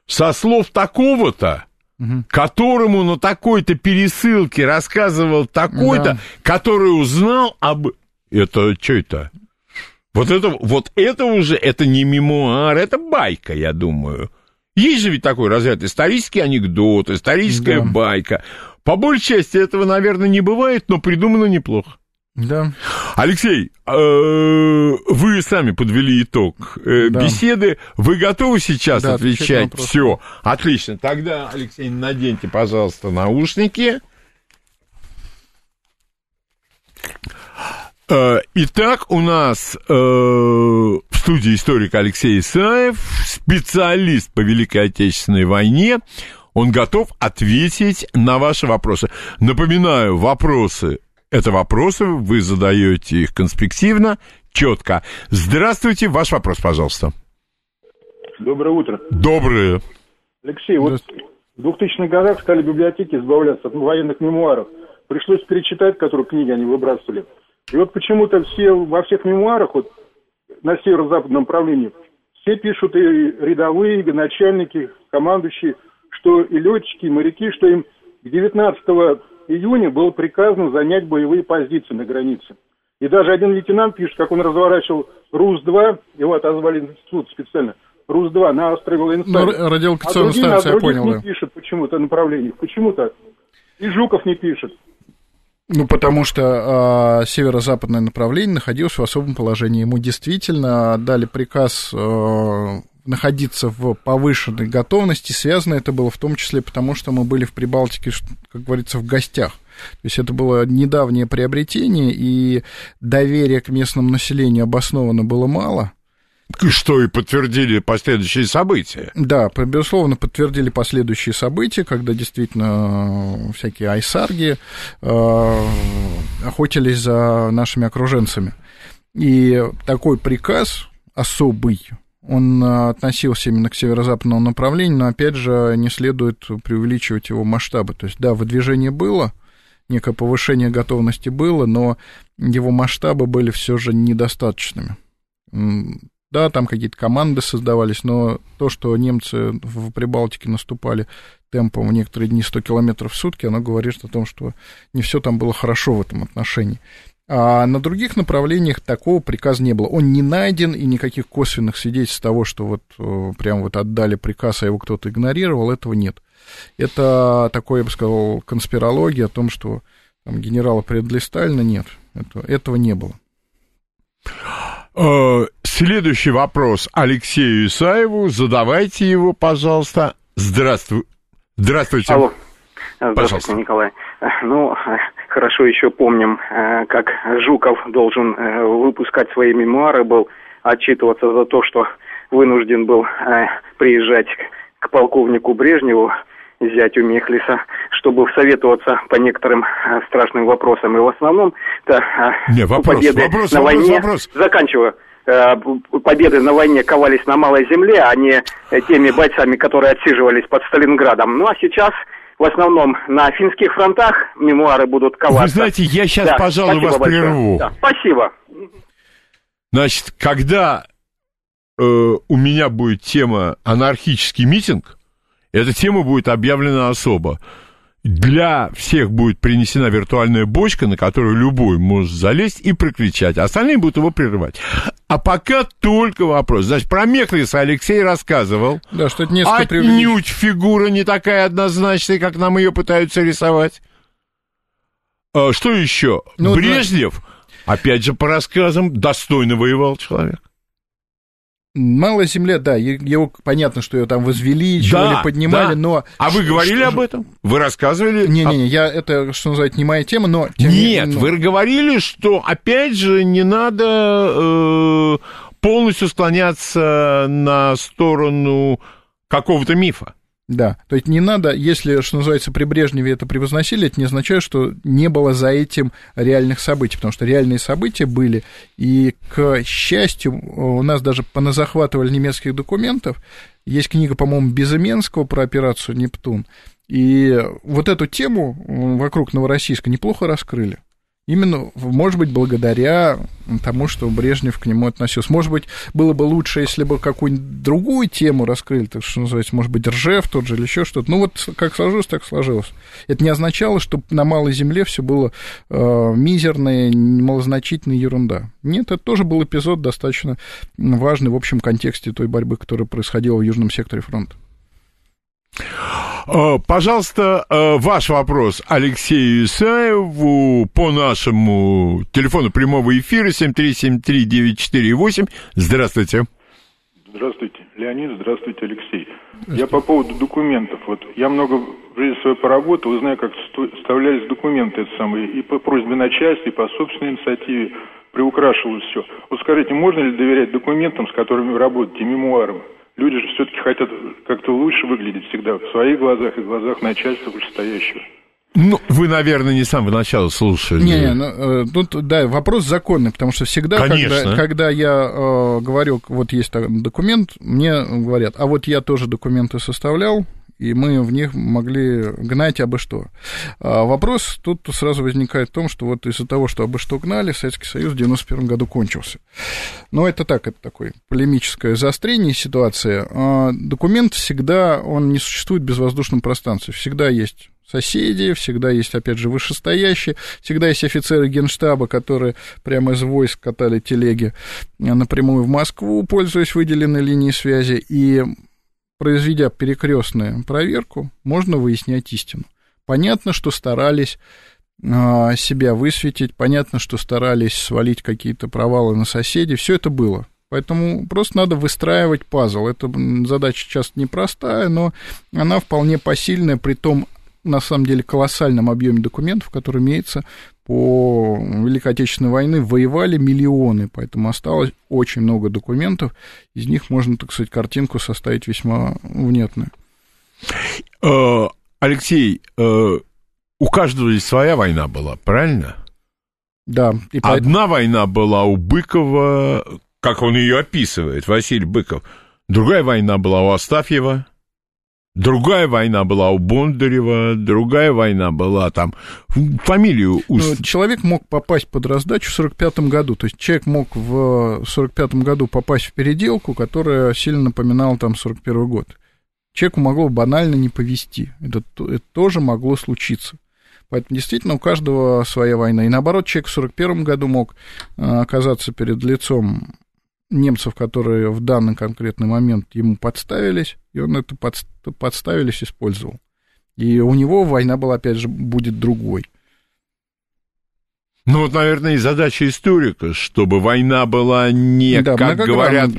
[SPEAKER 2] со слов такого-то, угу. которому на такой-то пересылке рассказывал такой-то, да. который узнал об... Это что это? Вот это, вот это уже, это не мемуар, это байка, я думаю. Есть же ведь такой разряд исторический анекдот, историческая да. байка. По большей части этого, наверное, не бывает, но придумано неплохо.
[SPEAKER 3] Да.
[SPEAKER 2] Алексей, э, вы сами подвели итог э, да. беседы. Вы готовы сейчас да, отвечать? Все, отлично. Тогда, Алексей, наденьте, пожалуйста, наушники. Э, итак, у нас студии историк Алексей Исаев, специалист по Великой Отечественной войне. Он готов ответить на ваши вопросы. Напоминаю, вопросы – это вопросы, вы задаете их конспективно, четко. Здравствуйте, ваш вопрос, пожалуйста.
[SPEAKER 4] Доброе утро.
[SPEAKER 2] Доброе.
[SPEAKER 4] Алексей, вот в 2000-х годах стали библиотеки избавляться от военных мемуаров. Пришлось перечитать, которые книги они выбрасывали. И вот почему-то все во всех мемуарах, вот на северо-западном направлении, все пишут и рядовые, и начальники, командующие, что и летчики, и моряки, что им 19 июня было приказано занять боевые позиции на границе. И даже один лейтенант пишет, как он разворачивал РУС-2, его отозвали в институт специально, РУС-2 на острове Ленстайн.
[SPEAKER 3] Ну, радиолокационная а другие, станция,
[SPEAKER 4] а других
[SPEAKER 3] я понял,
[SPEAKER 4] не да. пишет почему-то направлениях. Почему так? И Жуков не пишет.
[SPEAKER 3] Ну, потому что э, северо-западное направление находилось в особом положении. Ему действительно дали приказ э, находиться в повышенной готовности. Связано это было в том числе потому, что мы были в Прибалтике, как говорится, в гостях. То есть это было недавнее приобретение, и доверие к местному населению обосновано было мало.
[SPEAKER 2] Что и подтвердили последующие события.
[SPEAKER 3] Да, безусловно, подтвердили последующие события, когда действительно э, всякие айсарги э, охотились за нашими окруженцами. И такой приказ особый, он относился именно к северо-западному направлению, но, опять же, не следует преувеличивать его масштабы. То есть, да, выдвижение было, некое повышение готовности было, но его масштабы были все же недостаточными да, там какие-то команды создавались, но то, что немцы в Прибалтике наступали темпом в некоторые дни 100 километров в сутки, оно говорит о том, что не все там было хорошо в этом отношении. А на других направлениях такого приказа не было. Он не найден, и никаких косвенных свидетельств того, что вот э, прям вот отдали приказ, а его кто-то игнорировал, этого нет. Это такое, я бы сказал, конспирология о том, что там, генерала предали Сталина, нет, это, этого не было.
[SPEAKER 2] Э, следующий вопрос Алексею Исаеву. Задавайте его, пожалуйста. Здравствуй. Здравствуйте.
[SPEAKER 5] Алло. Здравствуйте, пожалуйста. Николай. Ну, хорошо еще помним, э, как Жуков должен э, выпускать свои мемуары, был отчитываться за то, что вынужден был приезжать к полковнику Брежневу зятю Мехлиса, чтобы советоваться по некоторым э, страшным вопросам. И в основном это
[SPEAKER 2] э, Не, вопрос, победы вопрос,
[SPEAKER 5] на
[SPEAKER 2] вопрос,
[SPEAKER 5] войне...
[SPEAKER 2] Вопрос.
[SPEAKER 5] Заканчиваю э, победы на войне ковались на малой земле, а не теми бойцами, которые отсиживались под Сталинградом. Ну а сейчас в основном на финских фронтах мемуары будут коваться. Вы
[SPEAKER 2] знаете, я сейчас, да, пожалуй, вас большое. прерву.
[SPEAKER 5] Да, спасибо.
[SPEAKER 2] Значит, когда э, у меня будет тема анархический митинг, эта тема будет объявлена особо. Для всех будет принесена виртуальная бочка, на которую любой может залезть и прокричать. Остальные будут его прерывать. А пока только вопрос. Значит, про Мехлиса Алексей рассказывал.
[SPEAKER 3] Да, что это несколько
[SPEAKER 2] Отнюдь фигура не такая однозначная, как нам ее пытаются рисовать. А, что еще? Ну, Брежнев, да. опять же, по рассказам, достойно воевал человек.
[SPEAKER 3] Малая земля, да, его понятно, что ее там возвеличивали, да, поднимали, да. но...
[SPEAKER 2] А вы говорили что, об этом? Вы рассказывали?
[SPEAKER 3] Не-не-не, я это, что называется, не моя тема, но...
[SPEAKER 2] Тем Нет, не, вы говорили, что, опять же, не надо э, полностью склоняться на сторону какого-то мифа.
[SPEAKER 3] Да, то есть не надо, если, что называется, при Брежневе это превозносили, это не означает, что не было за этим реальных событий, потому что реальные события были, и, к счастью, у нас даже поназахватывали немецких документов, есть книга, по-моему, Безыменского про операцию «Нептун», и вот эту тему вокруг Новороссийска неплохо раскрыли. Именно, может быть, благодаря тому, что Брежнев к нему относился. Может быть, было бы лучше, если бы какую-нибудь другую тему раскрыли, так что называется, может быть, Ржев тот же или еще что-то. Ну вот как сложилось, так сложилось. Это не означало, что на малой земле все было э, мизерная, малозначительная ерунда. Нет, это тоже был эпизод достаточно важный в общем контексте той борьбы, которая происходила в южном секторе фронта.
[SPEAKER 2] Э, пожалуйста, э, ваш вопрос Алексею Исаеву по нашему телефону прямого эфира 7373948. Здравствуйте.
[SPEAKER 6] Здравствуйте, Леонид, здравствуйте, Алексей. Здравствуйте. Я по поводу документов. Вот я много в жизни свою поработал, знаю, как составлялись документы это самые, и по просьбе начальства, и по собственной инициативе приукрашивалось все. Вот скажите, можно ли доверять документам, с которыми вы работаете, мемуарам? Люди же все-таки хотят как-то лучше выглядеть всегда в своих глазах и в глазах начальства вышестоящего.
[SPEAKER 2] Ну, вы, наверное, не с самого начала слушали.
[SPEAKER 3] Не, не, ну, э, тут, да, вопрос законный, потому что всегда, когда, когда я э, говорю, вот есть документ, мне говорят, а вот я тоже документы составлял, и мы в них могли гнать абы что. А вопрос тут сразу возникает в том, что вот из-за того, что абы что гнали, Советский Союз в 91 году кончился. Но это так, это такое полемическое заострение ситуации. А документ всегда, он не существует в безвоздушном пространстве. Всегда есть соседи, всегда есть, опять же, вышестоящие, всегда есть офицеры генштаба, которые прямо из войск катали телеги напрямую в Москву, пользуясь выделенной линией связи, и произведя перекрестную проверку, можно выяснять истину. Понятно, что старались а, себя высветить, понятно, что старались свалить какие-то провалы на соседей, все это было. Поэтому просто надо выстраивать пазл. Это задача часто непростая, но она вполне посильная, при том, на самом деле, колоссальном объеме документов, который имеется по Великой Отечественной войны воевали миллионы, поэтому осталось очень много документов. Из них можно, так сказать, картинку составить весьма внятную.
[SPEAKER 2] Э, Алексей, э, у каждого здесь своя война была, правильно?
[SPEAKER 3] Да.
[SPEAKER 2] И Одна поэтому... война была у Быкова, как он ее описывает, Василий Быков. Другая война была у Астафьева. Другая война была у Бондарева, другая война была там, фамилию...
[SPEAKER 3] Ну, человек мог попасть под раздачу в 45 году, то есть человек мог в 45 году попасть в переделку, которая сильно напоминала там 41 год. Человеку могло банально не повезти, это, это тоже могло случиться. Поэтому действительно у каждого своя война. И наоборот, человек в 41 году мог э, оказаться перед лицом немцев, которые в данный конкретный момент ему подставились, и он это под, подставились использовал. И у него война была, опять же, будет другой.
[SPEAKER 2] Ну, вот, наверное, и задача историка, чтобы война была не, да, как говорят,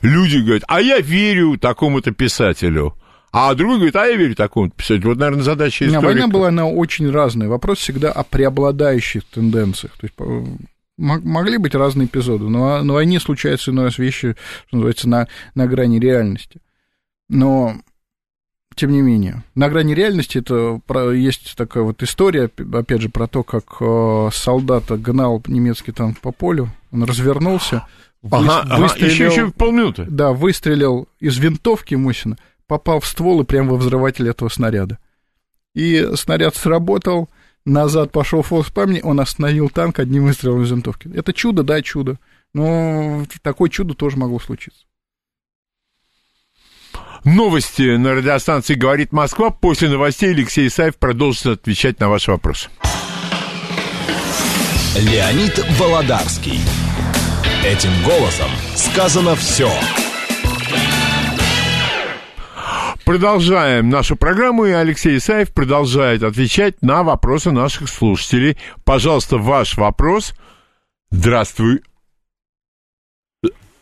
[SPEAKER 2] люди говорят, а я верю такому-то писателю. А другой говорит, а я верю такому писателю. Вот, наверное, задача историка.
[SPEAKER 3] Война была, она очень разная. Вопрос всегда о преобладающих тенденциях. То есть могли быть разные эпизоды, но на войне случаются иной раз вещи, что называется, на, на грани реальности. Но, тем не менее, на грани реальности это про, есть такая вот история, опять же, про то, как э, солдата гнал немецкий танк по полю, он развернулся,
[SPEAKER 2] ага, вы, ага, выстрелил... Еще, еще полминуты.
[SPEAKER 3] Да, выстрелил из винтовки Мусина, попал в ствол и прямо во взрыватель этого снаряда. И снаряд сработал, назад пошел фокус пламени, он остановил танк одним выстрелом из винтовки. Это чудо, да, чудо. Но такое чудо тоже могло случиться.
[SPEAKER 2] Новости на радиостанции «Говорит Москва». После новостей Алексей Исаев продолжит отвечать на ваши вопросы.
[SPEAKER 1] Леонид Володарский. Этим голосом сказано все.
[SPEAKER 2] Продолжаем нашу программу, и Алексей Исаев продолжает отвечать на вопросы наших слушателей. Пожалуйста, ваш вопрос. Здравствуй.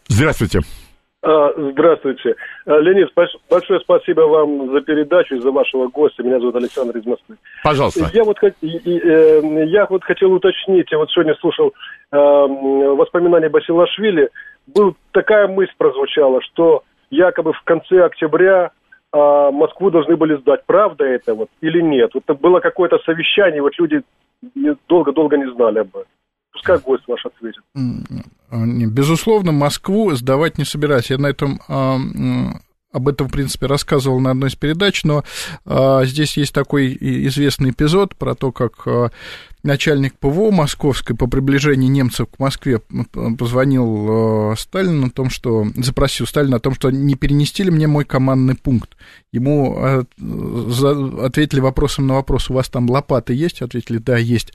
[SPEAKER 2] Здравствуйте.
[SPEAKER 7] А, здравствуйте. А, Леонид, большое спасибо вам за передачу и за вашего гостя. Меня зовут Александр из Москвы.
[SPEAKER 2] Пожалуйста.
[SPEAKER 7] Я вот, э, я вот хотел уточнить, я вот сегодня слушал э, воспоминания Басилашвили. Был такая мысль прозвучала, что якобы в конце октября а Москву должны были сдать. Правда это вот или нет? Вот было какое-то совещание, вот люди долго-долго не знали об этом. Пускай гость ваш ответит.
[SPEAKER 3] Безусловно, Москву сдавать не собираюсь. Я на этом а, об этом, в принципе, рассказывал на одной из передач, но а, здесь есть такой известный эпизод про то, как а, начальник ПВО московской по приближении немцев к Москве позвонил а, Сталину о том, что запросил Сталина о том, что не перенести ли мне мой командный пункт. Ему а, за, ответили вопросом на вопрос, у вас там лопаты есть? Ответили, да, есть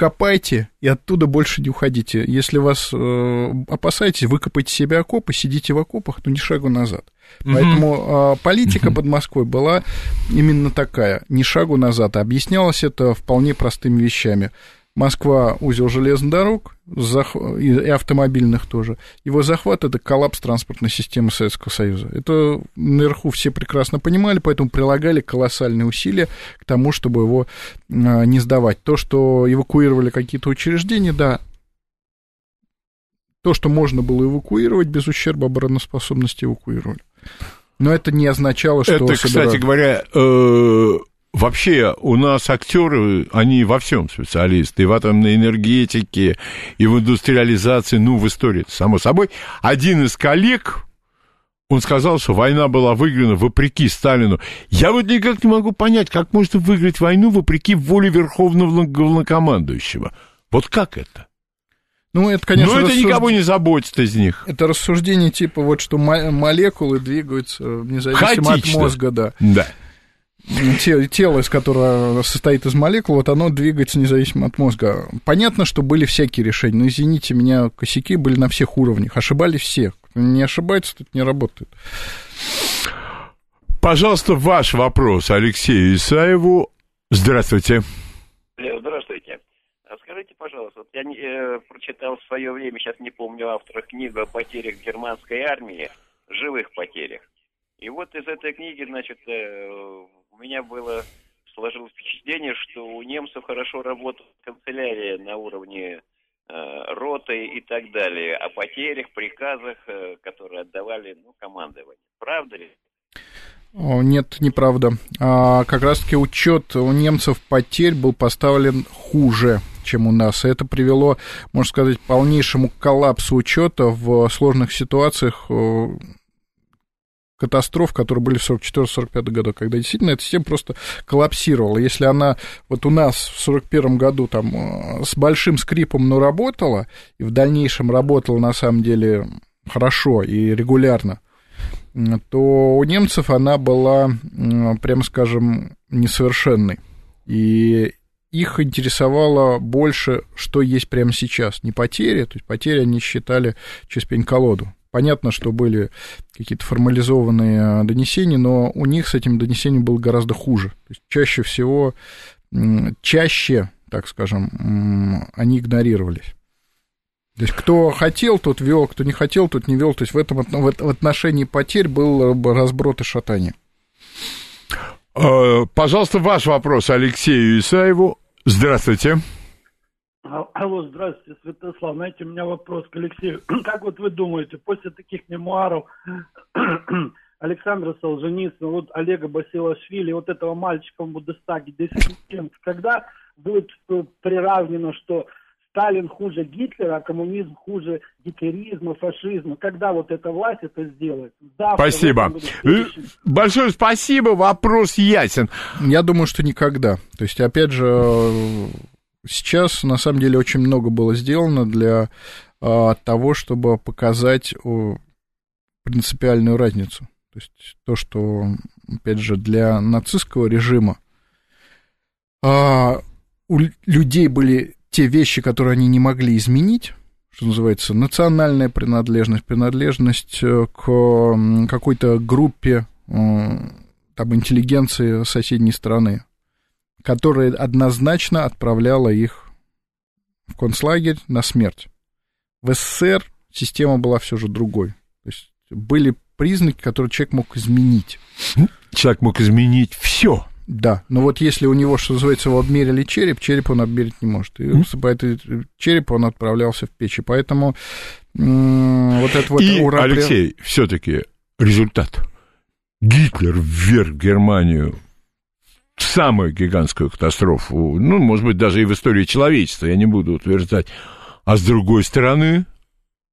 [SPEAKER 3] копайте и оттуда больше не уходите. Если вас э, опасаетесь, выкопайте себе окопы, сидите в окопах, но ни шагу назад. Поэтому э, политика под Москвой была именно такая, ни шагу назад. А объяснялось это вполне простыми вещами. Москва узел железных дорог зах... и автомобильных тоже. Его захват это коллапс транспортной системы Советского Союза. Это наверху все прекрасно понимали, поэтому прилагали колоссальные усилия к тому, чтобы его а, не сдавать. То, что эвакуировали какие-то учреждения, да, то, что можно было эвакуировать без ущерба обороноспособности, эвакуировали. Но это не означало, что...
[SPEAKER 2] Это, кстати говоря, э, Вообще у нас актеры, они во всем специалисты, и в атомной энергетике, и в индустриализации, ну, в истории, само собой. Один из коллег, он сказал, что война была выиграна вопреки Сталину. Я вот никак не могу понять, как можно выиграть войну вопреки воле верховного главнокомандующего. Вот как это? Ну, это, конечно, Но это рассуж... никого не заботит из них.
[SPEAKER 3] Это рассуждение типа вот, что молекулы двигаются независимо Хаотично. от мозга, да.
[SPEAKER 2] Да
[SPEAKER 3] тело, из которого состоит из молекул, вот оно двигается независимо от мозга. Понятно, что были всякие решения, но, извините меня, косяки были на всех уровнях, ошибались все. Не ошибается, тут не работает.
[SPEAKER 2] Пожалуйста, ваш вопрос Алексею Исаеву. Здравствуйте.
[SPEAKER 8] Здравствуйте. А скажите, пожалуйста, вот я не, э, прочитал в свое время, сейчас не помню автора книгу о потерях германской армии, живых потерях. И вот из этой книги, значит, э, меня было сложилось впечатление, что у немцев хорошо работала канцелярия на уровне э, роты и так далее, о потерях, приказах, э, которые отдавали ну, командование. Правда ли?
[SPEAKER 3] Нет, неправда. А, как раз-таки учет у немцев потерь был поставлен хуже, чем у нас. И это привело, можно сказать, к полнейшему коллапсу учета в сложных ситуациях э, катастроф, которые были в 44-45 году, когда действительно эта система просто коллапсировала. Если она вот у нас в 41 году там э, с большим скрипом, но работала, и в дальнейшем работала на самом деле хорошо и регулярно, то у немцев она была, прямо скажем, несовершенной. И их интересовало больше, что есть прямо сейчас. Не потери, то есть потери они считали через пень-колоду. Понятно, что были какие-то формализованные донесения, но у них с этим донесением было гораздо хуже. То есть чаще всего, чаще, так скажем, они игнорировались. То есть кто хотел, тот вел, кто не хотел, тот не вел. То есть в этом в отношении потерь был разброд и шатание.
[SPEAKER 2] А, пожалуйста, ваш вопрос Алексею Исаеву. Здравствуйте.
[SPEAKER 9] Алло, здравствуйте, Святослав. Знаете, у меня вопрос к Алексею. Как вот вы думаете, после таких мемуаров Александра Солженицына, вот Олега Басилашвили, вот этого мальчика в Будестаге, 10 когда будет приравнено, что Сталин хуже Гитлера, а коммунизм хуже гитлеризма, фашизма. Когда вот эта власть это сделает?
[SPEAKER 2] Завтра спасибо. Большое спасибо, вопрос ясен.
[SPEAKER 3] Я думаю, что никогда. То есть, опять же, Сейчас, на самом деле, очень много было сделано для а, того, чтобы показать принципиальную разницу. То есть то, что, опять же, для нацистского режима а, у людей были те вещи, которые они не могли изменить, что называется, национальная принадлежность, принадлежность э, к какой-то группе э, там, интеллигенции соседней страны которая однозначно отправляла их в концлагерь на смерть. В СССР система была все же другой. То есть были признаки, которые человек мог изменить.
[SPEAKER 2] Человек мог изменить все.
[SPEAKER 3] Да, но вот если у него, что называется, его обмерили череп, череп он обмерить не может. И mm-hmm. по этой черепу он отправлялся в печь. И поэтому м- вот это вот...
[SPEAKER 2] И, ура, Алексей, все-таки результат. Гитлер вверх Германию самую гигантскую катастрофу, ну, может быть, даже и в истории человечества, я не буду утверждать. А с другой стороны,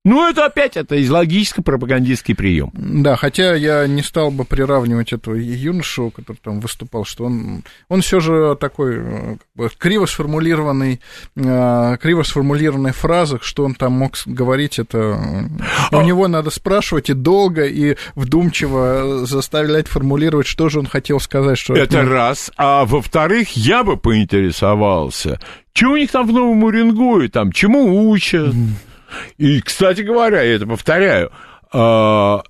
[SPEAKER 2] ну, это опять это из логическо-пропагандистский прием.
[SPEAKER 3] Да, хотя я не стал бы приравнивать этого юношу, который там выступал, что он, он все же такой э, как бы, криво сформулированный, э, криво сформулированной фразах, что он там мог говорить, это а... у него надо спрашивать и долго, и вдумчиво заставлять формулировать, что же он хотел сказать. Что
[SPEAKER 2] это от... раз. А во-вторых, я бы поинтересовался, что у них там в Новом Уренгое, там, чему учат? И, кстати говоря, я это повторяю, а,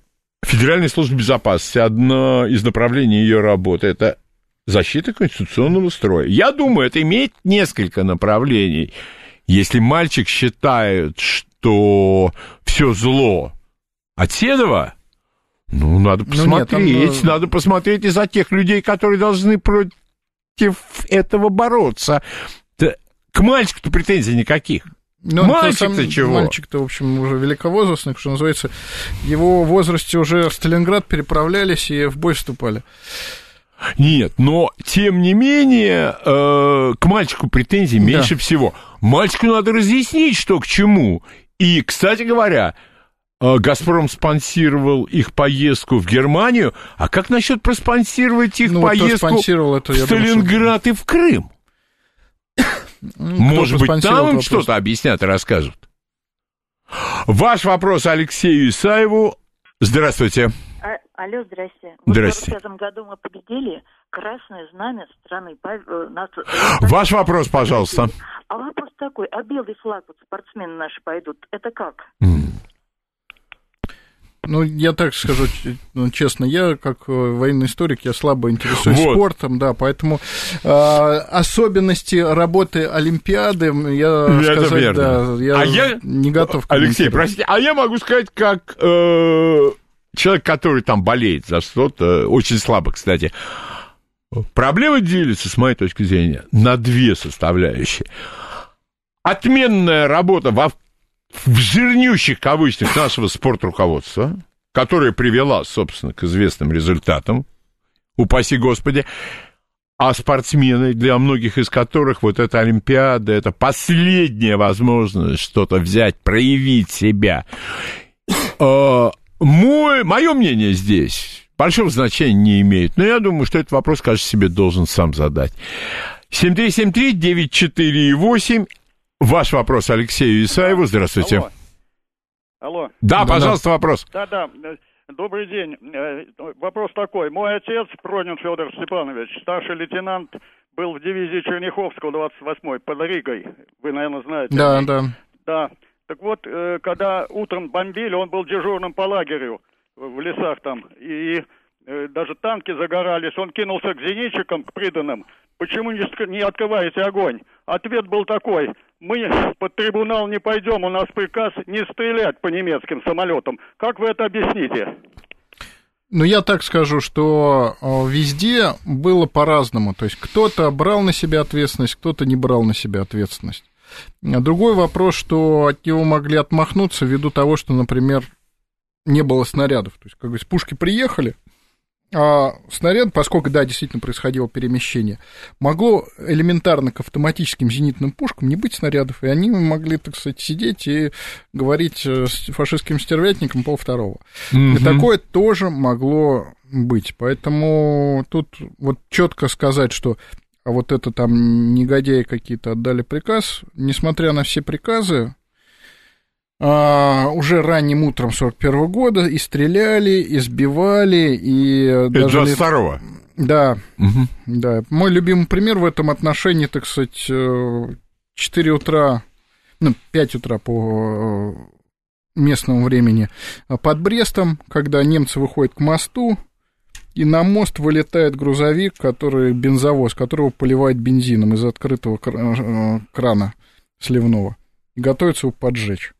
[SPEAKER 2] Федеральная служба безопасности, одно из направлений ее работы, это защита конституционного строя. Я думаю, это имеет несколько направлений. Если мальчик считает, что все зло от Седова, ну, надо посмотреть, ну, нет, там... надо посмотреть из-за тех людей, которые должны против этого бороться. К мальчику-то претензий никаких.
[SPEAKER 3] Ну, Мальчик-то чего? Мальчик-то, в общем, уже великовозрастный, что называется. Его в возрасте уже в Сталинград переправлялись и в бой вступали.
[SPEAKER 2] Нет, но тем не менее э, к мальчику претензий меньше да. всего. Мальчику надо разъяснить, что к чему. И, кстати говоря, э, Газпром спонсировал их поездку в Германию. А как насчет проспонсировать их ну, поездку в Сталинград думаю, что... и в Крым? Может быть, там им что-то объяснят и расскажут. Ваш вопрос Алексею Исаеву. Здравствуйте.
[SPEAKER 10] А, алло, здрасте.
[SPEAKER 2] Здрасте.
[SPEAKER 10] В этом году мы победили красное знамя страны. Э,
[SPEAKER 2] Ваш вопрос, пожалуйста.
[SPEAKER 10] А вопрос такой, а белый флаг, вот спортсмены наши пойдут, это как?
[SPEAKER 3] Ну, я так скажу ну, честно, я как э, военный историк, я слабо интересуюсь вот. спортом, да, поэтому э, особенности работы Олимпиады я Это сказать, верно. да, я,
[SPEAKER 2] а я
[SPEAKER 3] не готов.
[SPEAKER 2] Алексей, простите, а я могу сказать, как э, человек, который там болеет за что-то, очень слабо, кстати. Проблема делится, с моей точки зрения, на две составляющие. Отменная работа во в жирнющих кавычках нашего спортруководства, которая привела, собственно, к известным результатам, упаси Господи, а спортсмены, для многих из которых вот эта Олимпиада, это последняя возможность что-то взять, проявить себя. Мой, мое мнение здесь большого значения не имеет, но я думаю, что этот вопрос каждый себе должен сам задать. 7373-94,8 Ваш вопрос Алексею Исаеву. Здравствуйте.
[SPEAKER 11] Алло. Алло.
[SPEAKER 2] Да, да пожалуйста, да. вопрос.
[SPEAKER 11] Да-да. Добрый день. Э, вопрос такой. Мой отец, Пронин Федор Степанович, старший лейтенант, был в дивизии Черняховского 28-й под Ригой. Вы, наверное, знаете.
[SPEAKER 3] Да, да.
[SPEAKER 11] Да. Так вот, э, когда утром бомбили, он был дежурным по лагерю в лесах там. И э, даже танки загорались. Он кинулся к зенитчикам, к приданным. Почему не открываете огонь? Ответ был такой – мы под трибунал не пойдем, у нас приказ не стрелять по немецким самолетам. Как вы это объясните?
[SPEAKER 3] Ну, я так скажу, что э, везде было по-разному. То есть кто-то брал на себя ответственность, кто-то не брал на себя ответственность. Другой вопрос, что от него могли отмахнуться ввиду того, что, например, не было снарядов. То есть, как бы, пушки приехали, а снаряд, поскольку, да, действительно происходило перемещение, могло элементарно к автоматическим зенитным пушкам не быть снарядов, и они могли, так сказать, сидеть и говорить э, с фашистским стервятником пол второго. Mm-hmm. И такое тоже могло быть. Поэтому тут вот четко сказать, что а вот это там негодяи какие-то отдали приказ, несмотря на все приказы, а, уже ранним утром 41 года и стреляли, и сбивали, и...
[SPEAKER 2] Это даже... 22-го?
[SPEAKER 3] Да, угу. да. Мой любимый пример в этом отношении, так сказать, 4 э, утра, ну, 5 утра по э, местному времени под Брестом, когда немцы выходят к мосту, и на мост вылетает грузовик, который бензовоз, которого поливает бензином из открытого э, крана сливного, и готовится его поджечь.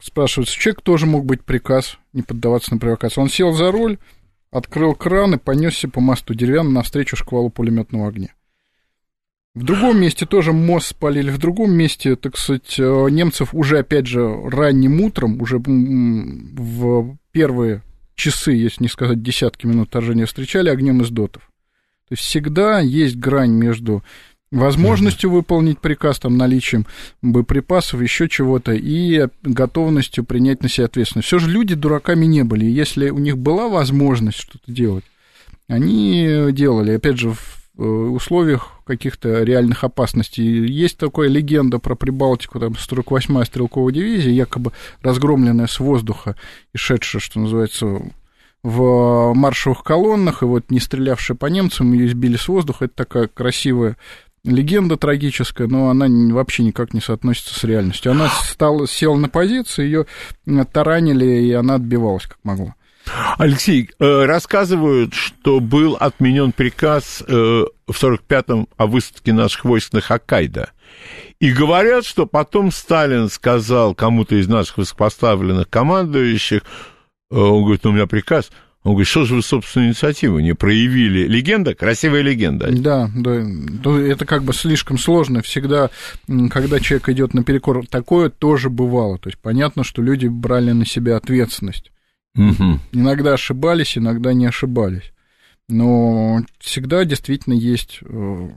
[SPEAKER 3] Спрашивается, человек тоже мог быть приказ не поддаваться на провокацию. Он сел за руль, открыл кран и понесся по мосту деревянному навстречу шквалу пулеметного огня. В другом месте тоже мост спалили, в другом месте, так сказать, э, немцев уже, опять же, ранним утром, уже в первые часы, если не сказать десятки минут вторжения, встречали огнем из дотов. То есть всегда есть грань между возможностью выполнить приказ, там, наличием боеприпасов, еще чего-то, и готовностью принять на себя ответственность. Все же люди дураками не были. если у них была возможность что-то делать, они делали. Опять же, в э, условиях каких-то реальных опасностей. Есть такая легенда про Прибалтику, там 48-я стрелковая дивизия, якобы разгромленная с воздуха и шедшая, что называется, в маршевых колоннах, и вот не стрелявшая по немцам, ее избили с воздуха. Это такая красивая легенда трагическая, но она вообще никак не соотносится с реальностью. Она стала, села на позиции, ее таранили, и она отбивалась как могла.
[SPEAKER 2] Алексей, э, рассказывают, что был отменен приказ э, в 45-м о высадке наших войск на Хоккайдо. И говорят, что потом Сталин сказал кому-то из наших высокопоставленных командующих, э, он говорит, ну, у меня приказ, он говорит, что же вы собственную инициативу не проявили? Легенда, красивая легенда.
[SPEAKER 3] Да, да, это как бы слишком сложно. Всегда, когда человек идет наперекор, такое тоже бывало. То есть понятно, что люди брали на себя ответственность. Угу. Иногда ошибались, иногда не ошибались. Но всегда действительно есть э,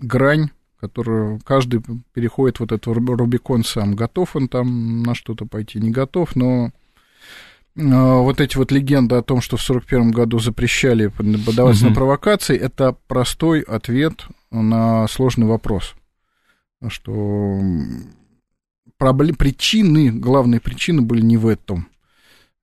[SPEAKER 3] грань, которую каждый переходит вот этот Рубикон сам. Готов он там на что-то пойти, не готов, но вот эти вот легенды о том, что в 1941 году запрещали подаваться угу. на провокации, это простой ответ на сложный вопрос. Что проблем, причины, главные причины были не в этом.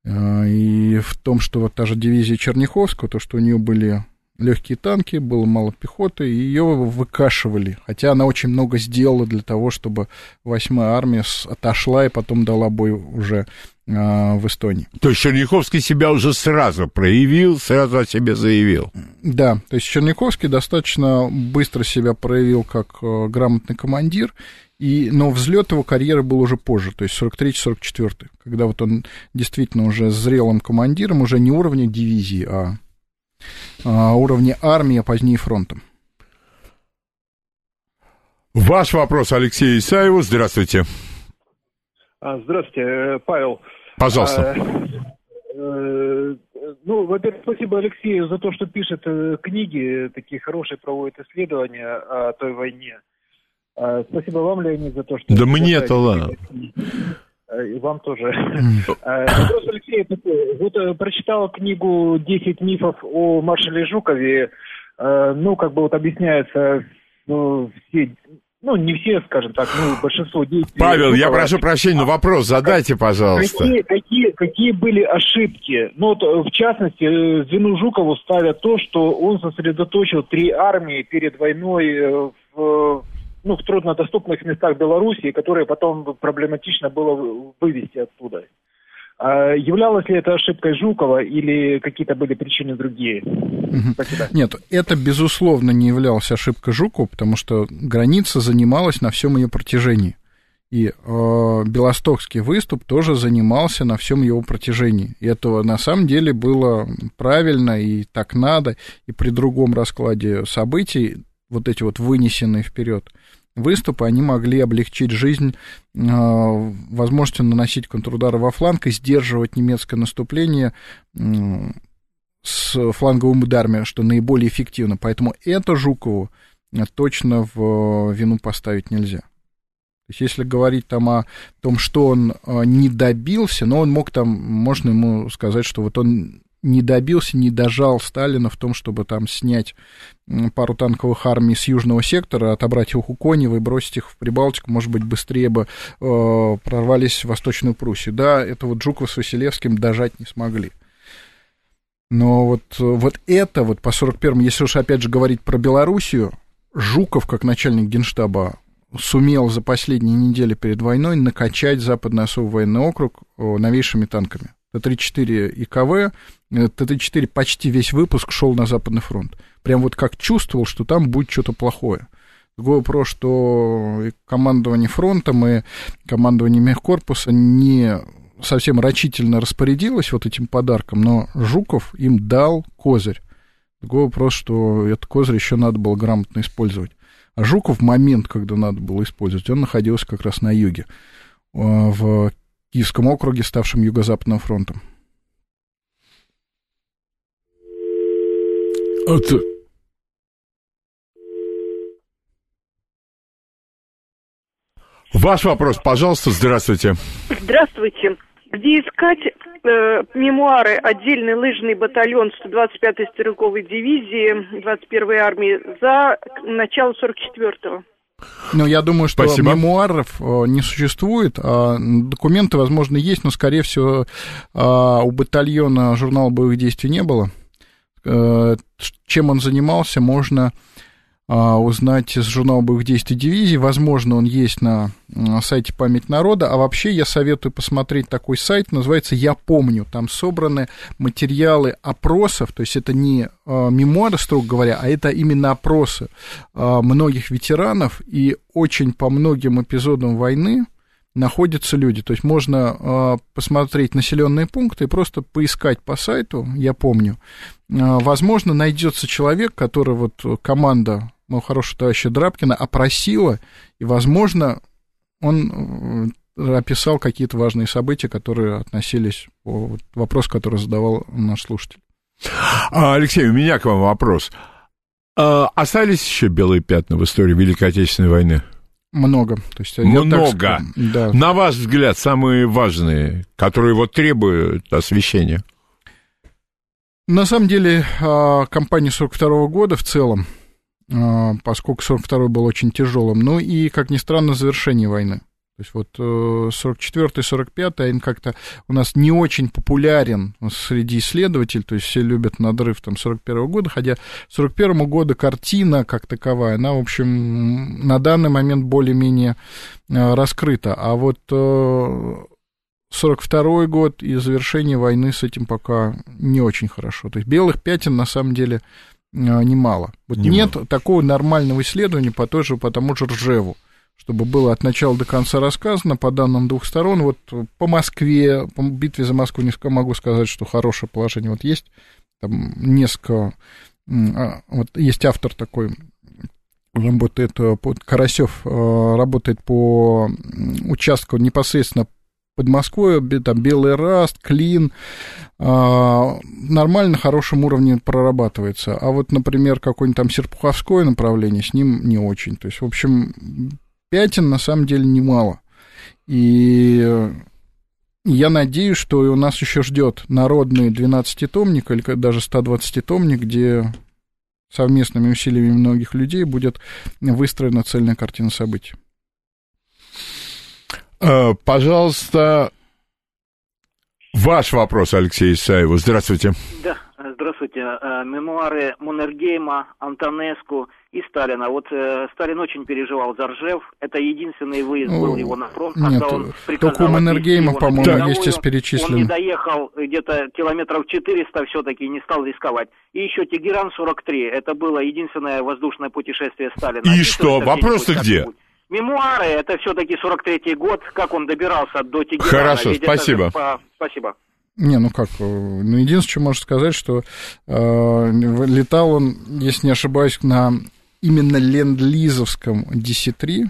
[SPEAKER 3] А, и в том, что вот та же дивизия Черняховского, то, что у нее были легкие танки, было мало пехоты, и ее выкашивали. Хотя она очень много сделала для того, чтобы 8-я армия отошла и потом дала бой уже а, в Эстонии.
[SPEAKER 2] То есть Черняховский себя уже сразу проявил, сразу о себе заявил.
[SPEAKER 3] Да, то есть Черняховский достаточно быстро себя проявил как э, грамотный командир, и, но взлет его карьеры был уже позже, то есть 43-44, когда вот он действительно уже зрелым командиром, уже не уровня дивизии, а, а уровня армии, а позднее фронтом.
[SPEAKER 2] Ваш вопрос Алексею Исаеву. Здравствуйте.
[SPEAKER 12] А, здравствуйте, э, Павел.
[SPEAKER 2] Пожалуйста.
[SPEAKER 12] А, э, ну, во-первых, спасибо Алексею за то, что пишет э, книги, такие хорошие проводит исследования о той войне. А, спасибо вам, Леонид, за то, что...
[SPEAKER 2] Да мне-то ладно.
[SPEAKER 12] И вам тоже. Вопрос Алексея такой. Вот прочитал книгу «10 мифов о маршале Жукове». Ну, как бы вот объясняется ну, все ну, не все, скажем так, ну, большинство действий...
[SPEAKER 2] Павел, я прошу прощения, но вопрос задайте, пожалуйста.
[SPEAKER 12] Какие, какие, какие были ошибки? Ну, вот, в частности, Звену Жукову ставят то, что он сосредоточил три армии перед войной э, в, ну, в труднодоступных местах Белоруссии, которые потом проблематично было вывести оттуда. А являлась ли это ошибкой Жукова или какие-то были причины другие?
[SPEAKER 3] Спасибо. Нет, это, безусловно, не являлась ошибкой Жукова, потому что граница занималась на всем ее протяжении. И э, Белостокский выступ тоже занимался на всем его протяжении. И это на самом деле было правильно, и так надо, и при другом раскладе событий, вот эти вот вынесенные вперед, выступы, они могли облегчить жизнь э, возможностью наносить контрудары во фланг и сдерживать немецкое наступление с фланговым ударами, что наиболее эффективно. Поэтому это Жукову точно в вину поставить нельзя. То есть, если говорить там о том, что он не добился, но он мог там, можно ему сказать, что вот он не добился, не дожал Сталина в том, чтобы там снять пару танковых армий с южного сектора, отобрать их у Конева и бросить их в Прибалтику, может быть, быстрее бы э, прорвались в Восточную Пруссию. Да, это вот Жуков с Василевским дожать не смогли. Но вот, вот это, вот по 41-му, если уж опять же говорить про Белоруссию, Жуков, как начальник генштаба, сумел за последние недели перед войной накачать западный особый военный округ э, новейшими танками. Т-34 ИКВ, ТТ-4 почти весь выпуск шел на Западный фронт. Прям вот как чувствовал, что там будет что-то плохое. Другое про что и командование фронтом и командование мехкорпуса не совсем рачительно распорядилось вот этим подарком, но Жуков им дал козырь. Другой вопрос, что этот козырь еще надо было грамотно использовать. А Жуков в момент, когда надо было использовать, он находился как раз на юге, э, в Киевском округе, ставшем Юго-Западным фронтом.
[SPEAKER 2] Это... Ваш вопрос, пожалуйста, здравствуйте.
[SPEAKER 13] Здравствуйте. Где искать э, мемуары отдельный лыжный батальон 125-й стрелковой дивизии 21-й армии за начало 44-го?
[SPEAKER 3] Ну, я думаю, что
[SPEAKER 2] Спасибо.
[SPEAKER 3] мемуаров э, не существует. А документы, возможно, есть, но, скорее всего, а, у батальона журнала боевых действий не было. Э, чем он занимался, можно а, узнать из журнала боевых действий дивизии. Возможно, он есть на сайте «Память народа». А вообще я советую посмотреть такой сайт, называется «Я помню». Там собраны материалы опросов, то есть это не а, мемуары, строго говоря, а это именно опросы а, многих ветеранов. И очень по многим эпизодам войны находятся люди. То есть можно э, посмотреть населенные пункты и просто поискать по сайту, я помню. Э, возможно, найдется человек, который вот команда моего хорошего товарища Драбкина опросила, и, возможно, он описал какие-то важные события, которые относились вот, вопросу, который задавал наш слушатель.
[SPEAKER 2] А, Алексей, у меня к вам вопрос. А, остались еще белые пятна в истории Великой Отечественной войны?
[SPEAKER 3] Много. То есть,
[SPEAKER 2] Много.
[SPEAKER 3] Так, да.
[SPEAKER 2] На ваш взгляд, самые важные, которые вот требуют освещения?
[SPEAKER 3] На самом деле, а, кампания 42 года в целом, а, поскольку 42 был очень тяжелым, ну и, как ни странно, завершение войны. То есть вот 44-45 он как-то у нас не очень популярен среди исследователей, то есть все любят надрыв там 41 года, хотя 41 года картина как таковая, она, в общем, на данный момент более-менее э, раскрыта. А вот 42 год и завершение войны с этим пока не очень хорошо. То есть белых пятен на самом деле э, немало. Вот немало. нет такого нормального исследования по, той же, по тому же Ржеву чтобы было от начала до конца рассказано по данным двух сторон. Вот по Москве, по битве за Москву не могу сказать, что хорошее положение. Вот есть там несколько, а, вот есть автор такой, работает, Карасев э, работает по участку непосредственно под Москвой, там Белый Раст, Клин, а, нормально, хорошем уровне прорабатывается. А вот, например, какое-нибудь там Серпуховское направление, с ним не очень. То есть, в общем, пятен на самом деле немало. И я надеюсь, что и у нас еще ждет народный 12-томник или даже 120-томник, где совместными усилиями многих людей будет выстроена цельная картина событий.
[SPEAKER 2] Э, пожалуйста, ваш вопрос, Алексей Исаеву. Здравствуйте.
[SPEAKER 14] Да, здравствуйте. Э, мемуары Мунергейма, Антонеску – и Сталина. Вот э, Сталин очень переживал за Ржев. Это единственный выезд был его на фронт,
[SPEAKER 3] Нет, когда он приказал только у Маннергейма, по-моему, да. есть из перечисленных.
[SPEAKER 14] Он не доехал где-то километров 400 все-таки, не стал рисковать. И еще Тегеран-43. Это было единственное воздушное путешествие Сталина.
[SPEAKER 2] И что? Вопрос-то где?
[SPEAKER 14] Мемуары, это все-таки 43-й год, как он добирался до Тегерана.
[SPEAKER 2] Хорошо, Ведь спасибо.
[SPEAKER 14] По... Спасибо.
[SPEAKER 3] Не, ну как, ну единственное, что можно сказать, что э, летал он, если не ошибаюсь, на именно ленд-лизовском DC-3,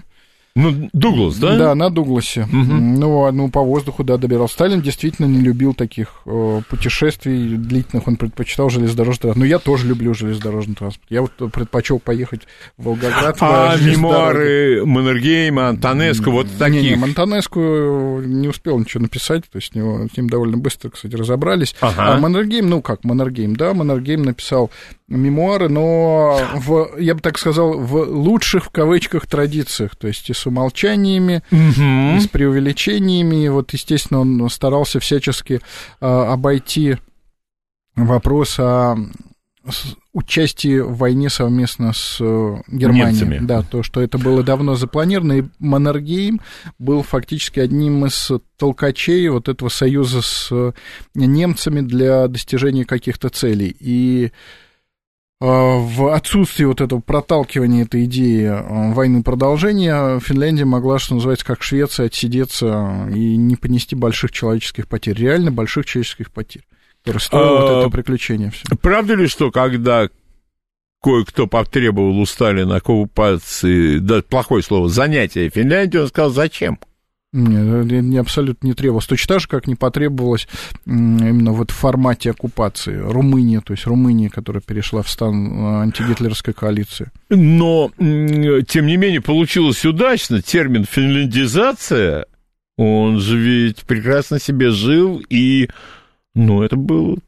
[SPEAKER 2] ну, Дуглас, да?
[SPEAKER 3] Да, на Дугласе. Угу. Ну, ну, по воздуху, да, добирался. Сталин действительно не любил таких э, путешествий длительных, он предпочитал железнодорожный транспорт. Ну, я тоже люблю железнодорожный транспорт. Я вот предпочел поехать в Волгоград.
[SPEAKER 2] А мемуары Маннергейма, Антонеску, вот таких? Не, не,
[SPEAKER 3] Антонеску не успел ничего написать, то есть с, него, с ним довольно быстро, кстати, разобрались. Ага. А Маннергейм, ну как, Маннергейм, да, Маннергейм написал мемуары, но в, я бы так сказал, в лучших в кавычках традициях, то есть с умолчаниями, угу. с преувеличениями. Вот, естественно, он старался всячески а, обойти вопрос о участии в войне совместно с э, Германией. Немцами. Да, то, что это было давно запланировано, и Маннергейм был фактически одним из толкачей вот этого союза с немцами для достижения каких-то целей. И в отсутствии вот этого проталкивания этой идеи войны продолжения Финляндия могла, что называется, как Швеция, отсидеться и не понести больших человеческих потерь, реально больших человеческих потерь, которые стоило а, вот это приключение. Все.
[SPEAKER 2] Правда ли, что когда кое-кто потребовал у Сталина оккупации, да, плохое слово, занятия Финляндии, он сказал, зачем?
[SPEAKER 3] Нет, не, абсолютно не требовалось. Точно так же, как не потребовалось именно вот в формате оккупации. Румыния, то есть Румыния, которая перешла в стан э, антигитлеровской коалиции.
[SPEAKER 2] Но, тем не менее, получилось удачно. Термин «финляндизация», он же ведь прекрасно себе жил, и, ну, это было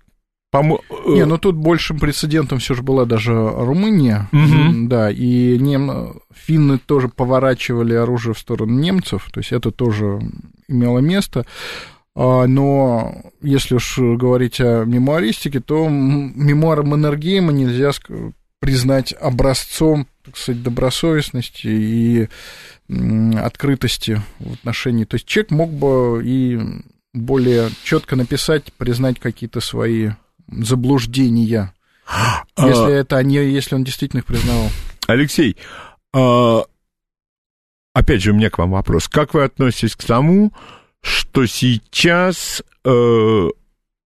[SPEAKER 3] Помо... Не, ну тут большим прецедентом все же была даже Румыния, угу. да, и нем... финны тоже поворачивали оружие в сторону немцев, то есть это тоже имело место. А, но если уж говорить о мемуаристике, то мемуары Маннергейма нельзя признать образцом, так сказать, добросовестности и открытости в отношении. То есть человек мог бы и более четко написать, признать какие-то свои заблуждения, а, если это они, если он действительно их признавал.
[SPEAKER 2] Алексей, а, опять же, у меня к вам вопрос. Как вы относитесь к тому, что сейчас, э,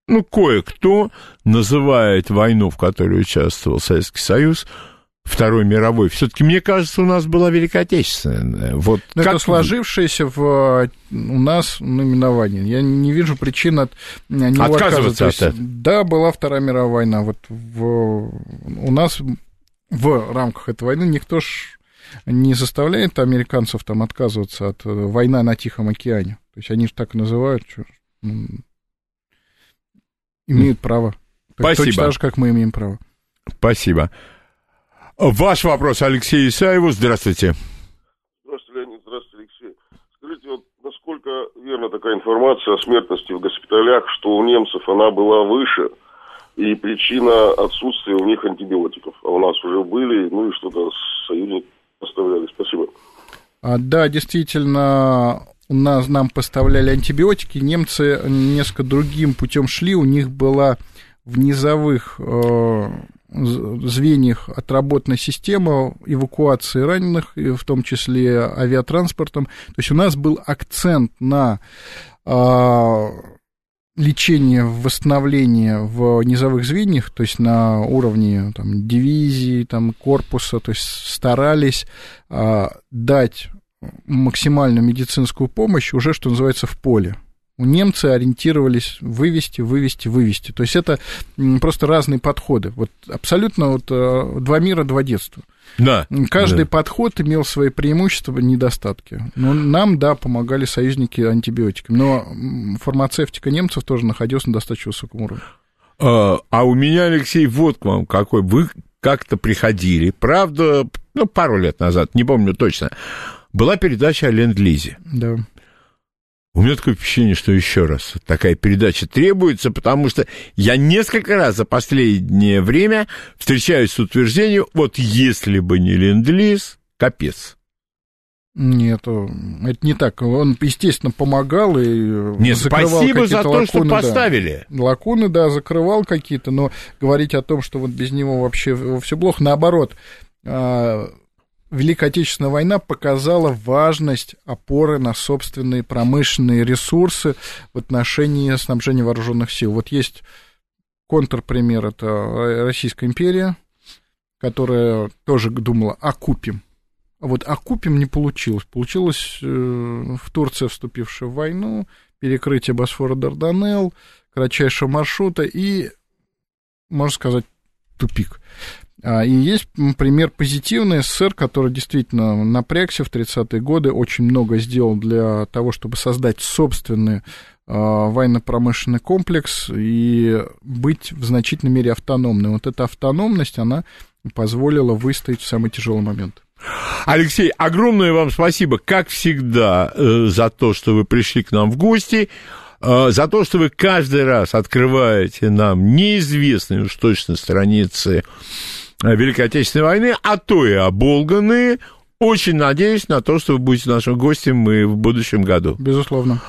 [SPEAKER 2] ну, кое-кто называет войну, в которой участвовал Советский Союз, Второй мировой. Все-таки, мне кажется, у нас была Великая Отечественная. Вот
[SPEAKER 3] как... Это сложившееся в, у нас наименование. Я не вижу причин от
[SPEAKER 2] него отказываться.
[SPEAKER 3] От этого. Да, была Вторая мировая война. Вот в, у нас в рамках этой войны никто ж не заставляет американцев там отказываться от э, войны на Тихом океане. То есть они же так и называют. Что, ну, имеют право.
[SPEAKER 2] Спасибо.
[SPEAKER 3] Точно так же, как мы имеем право.
[SPEAKER 2] Спасибо. Ваш вопрос Алексею Исаеву. Здравствуйте.
[SPEAKER 15] Здравствуйте, Леонид. Здравствуйте, Алексей. Скажите, вот насколько верна такая информация о смертности в госпиталях, что у немцев она была выше, и причина отсутствия у них антибиотиков, а у нас уже были, ну и что-то союзники поставляли. Спасибо.
[SPEAKER 3] А, да, действительно, у нас нам поставляли антибиотики, немцы несколько другим путем шли, у них была в низовых э, звеньях отработана система эвакуации раненых, в том числе авиатранспортом. То есть у нас был акцент на а, лечение, восстановление в низовых звеньях, то есть на уровне там, дивизии, там, корпуса, то есть старались а, дать максимальную медицинскую помощь уже, что называется, в поле немцы ориентировались вывести, вывести, вывести. То есть это просто разные подходы. Вот абсолютно вот э, два мира, два детства.
[SPEAKER 2] Да.
[SPEAKER 3] Каждый
[SPEAKER 2] да.
[SPEAKER 3] подход имел свои преимущества, недостатки. Но нам, да, помогали союзники антибиотиками. Но фармацевтика немцев тоже находилась на достаточно высоком уровне.
[SPEAKER 2] А, а у меня, Алексей, вот к вам какой. Вы как-то приходили, правда, ну, пару лет назад, не помню точно, была передача о Ленд-Лизе.
[SPEAKER 3] Да.
[SPEAKER 2] У меня такое впечатление, что еще раз такая передача требуется, потому что я несколько раз за последнее время встречаюсь с утверждением, вот если бы не ленд-лиз, капец.
[SPEAKER 3] Нет, это не так. Он, естественно, помогал и
[SPEAKER 2] Нет, закрывал спасибо за то, лакуны, что поставили.
[SPEAKER 3] Да. Лакуны, да, закрывал какие-то, но говорить о том, что вот без него вообще все плохо, наоборот, а, Великая Отечественная война показала важность опоры на собственные промышленные ресурсы в отношении снабжения вооруженных сил. Вот есть контрпример, это Российская империя, которая тоже думала, окупим. А вот окупим не получилось. Получилось э, в Турции, вступившая в войну, перекрытие Босфора Дарданелл, кратчайшего маршрута и, можно сказать, тупик. А, и есть пример позитивный СССР, который действительно напрягся в 30-е годы, очень много сделал для того, чтобы создать собственный а, военно-промышленный комплекс и быть в значительной мере автономным. Вот эта автономность, она позволила выстоять в самый тяжелый момент.
[SPEAKER 2] Алексей, огромное вам спасибо, как всегда, э, за то, что вы пришли к нам в гости, э, за то, что вы каждый раз открываете нам неизвестные уж точно страницы Великой Отечественной войны, а то и оболганные. Очень надеюсь на то, что вы будете нашим гостем и в будущем году.
[SPEAKER 3] Безусловно.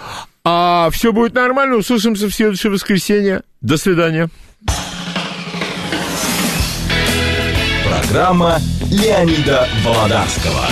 [SPEAKER 2] А все будет нормально. Услышимся в следующее воскресенье. До свидания.
[SPEAKER 1] Программа Леонида Володарского.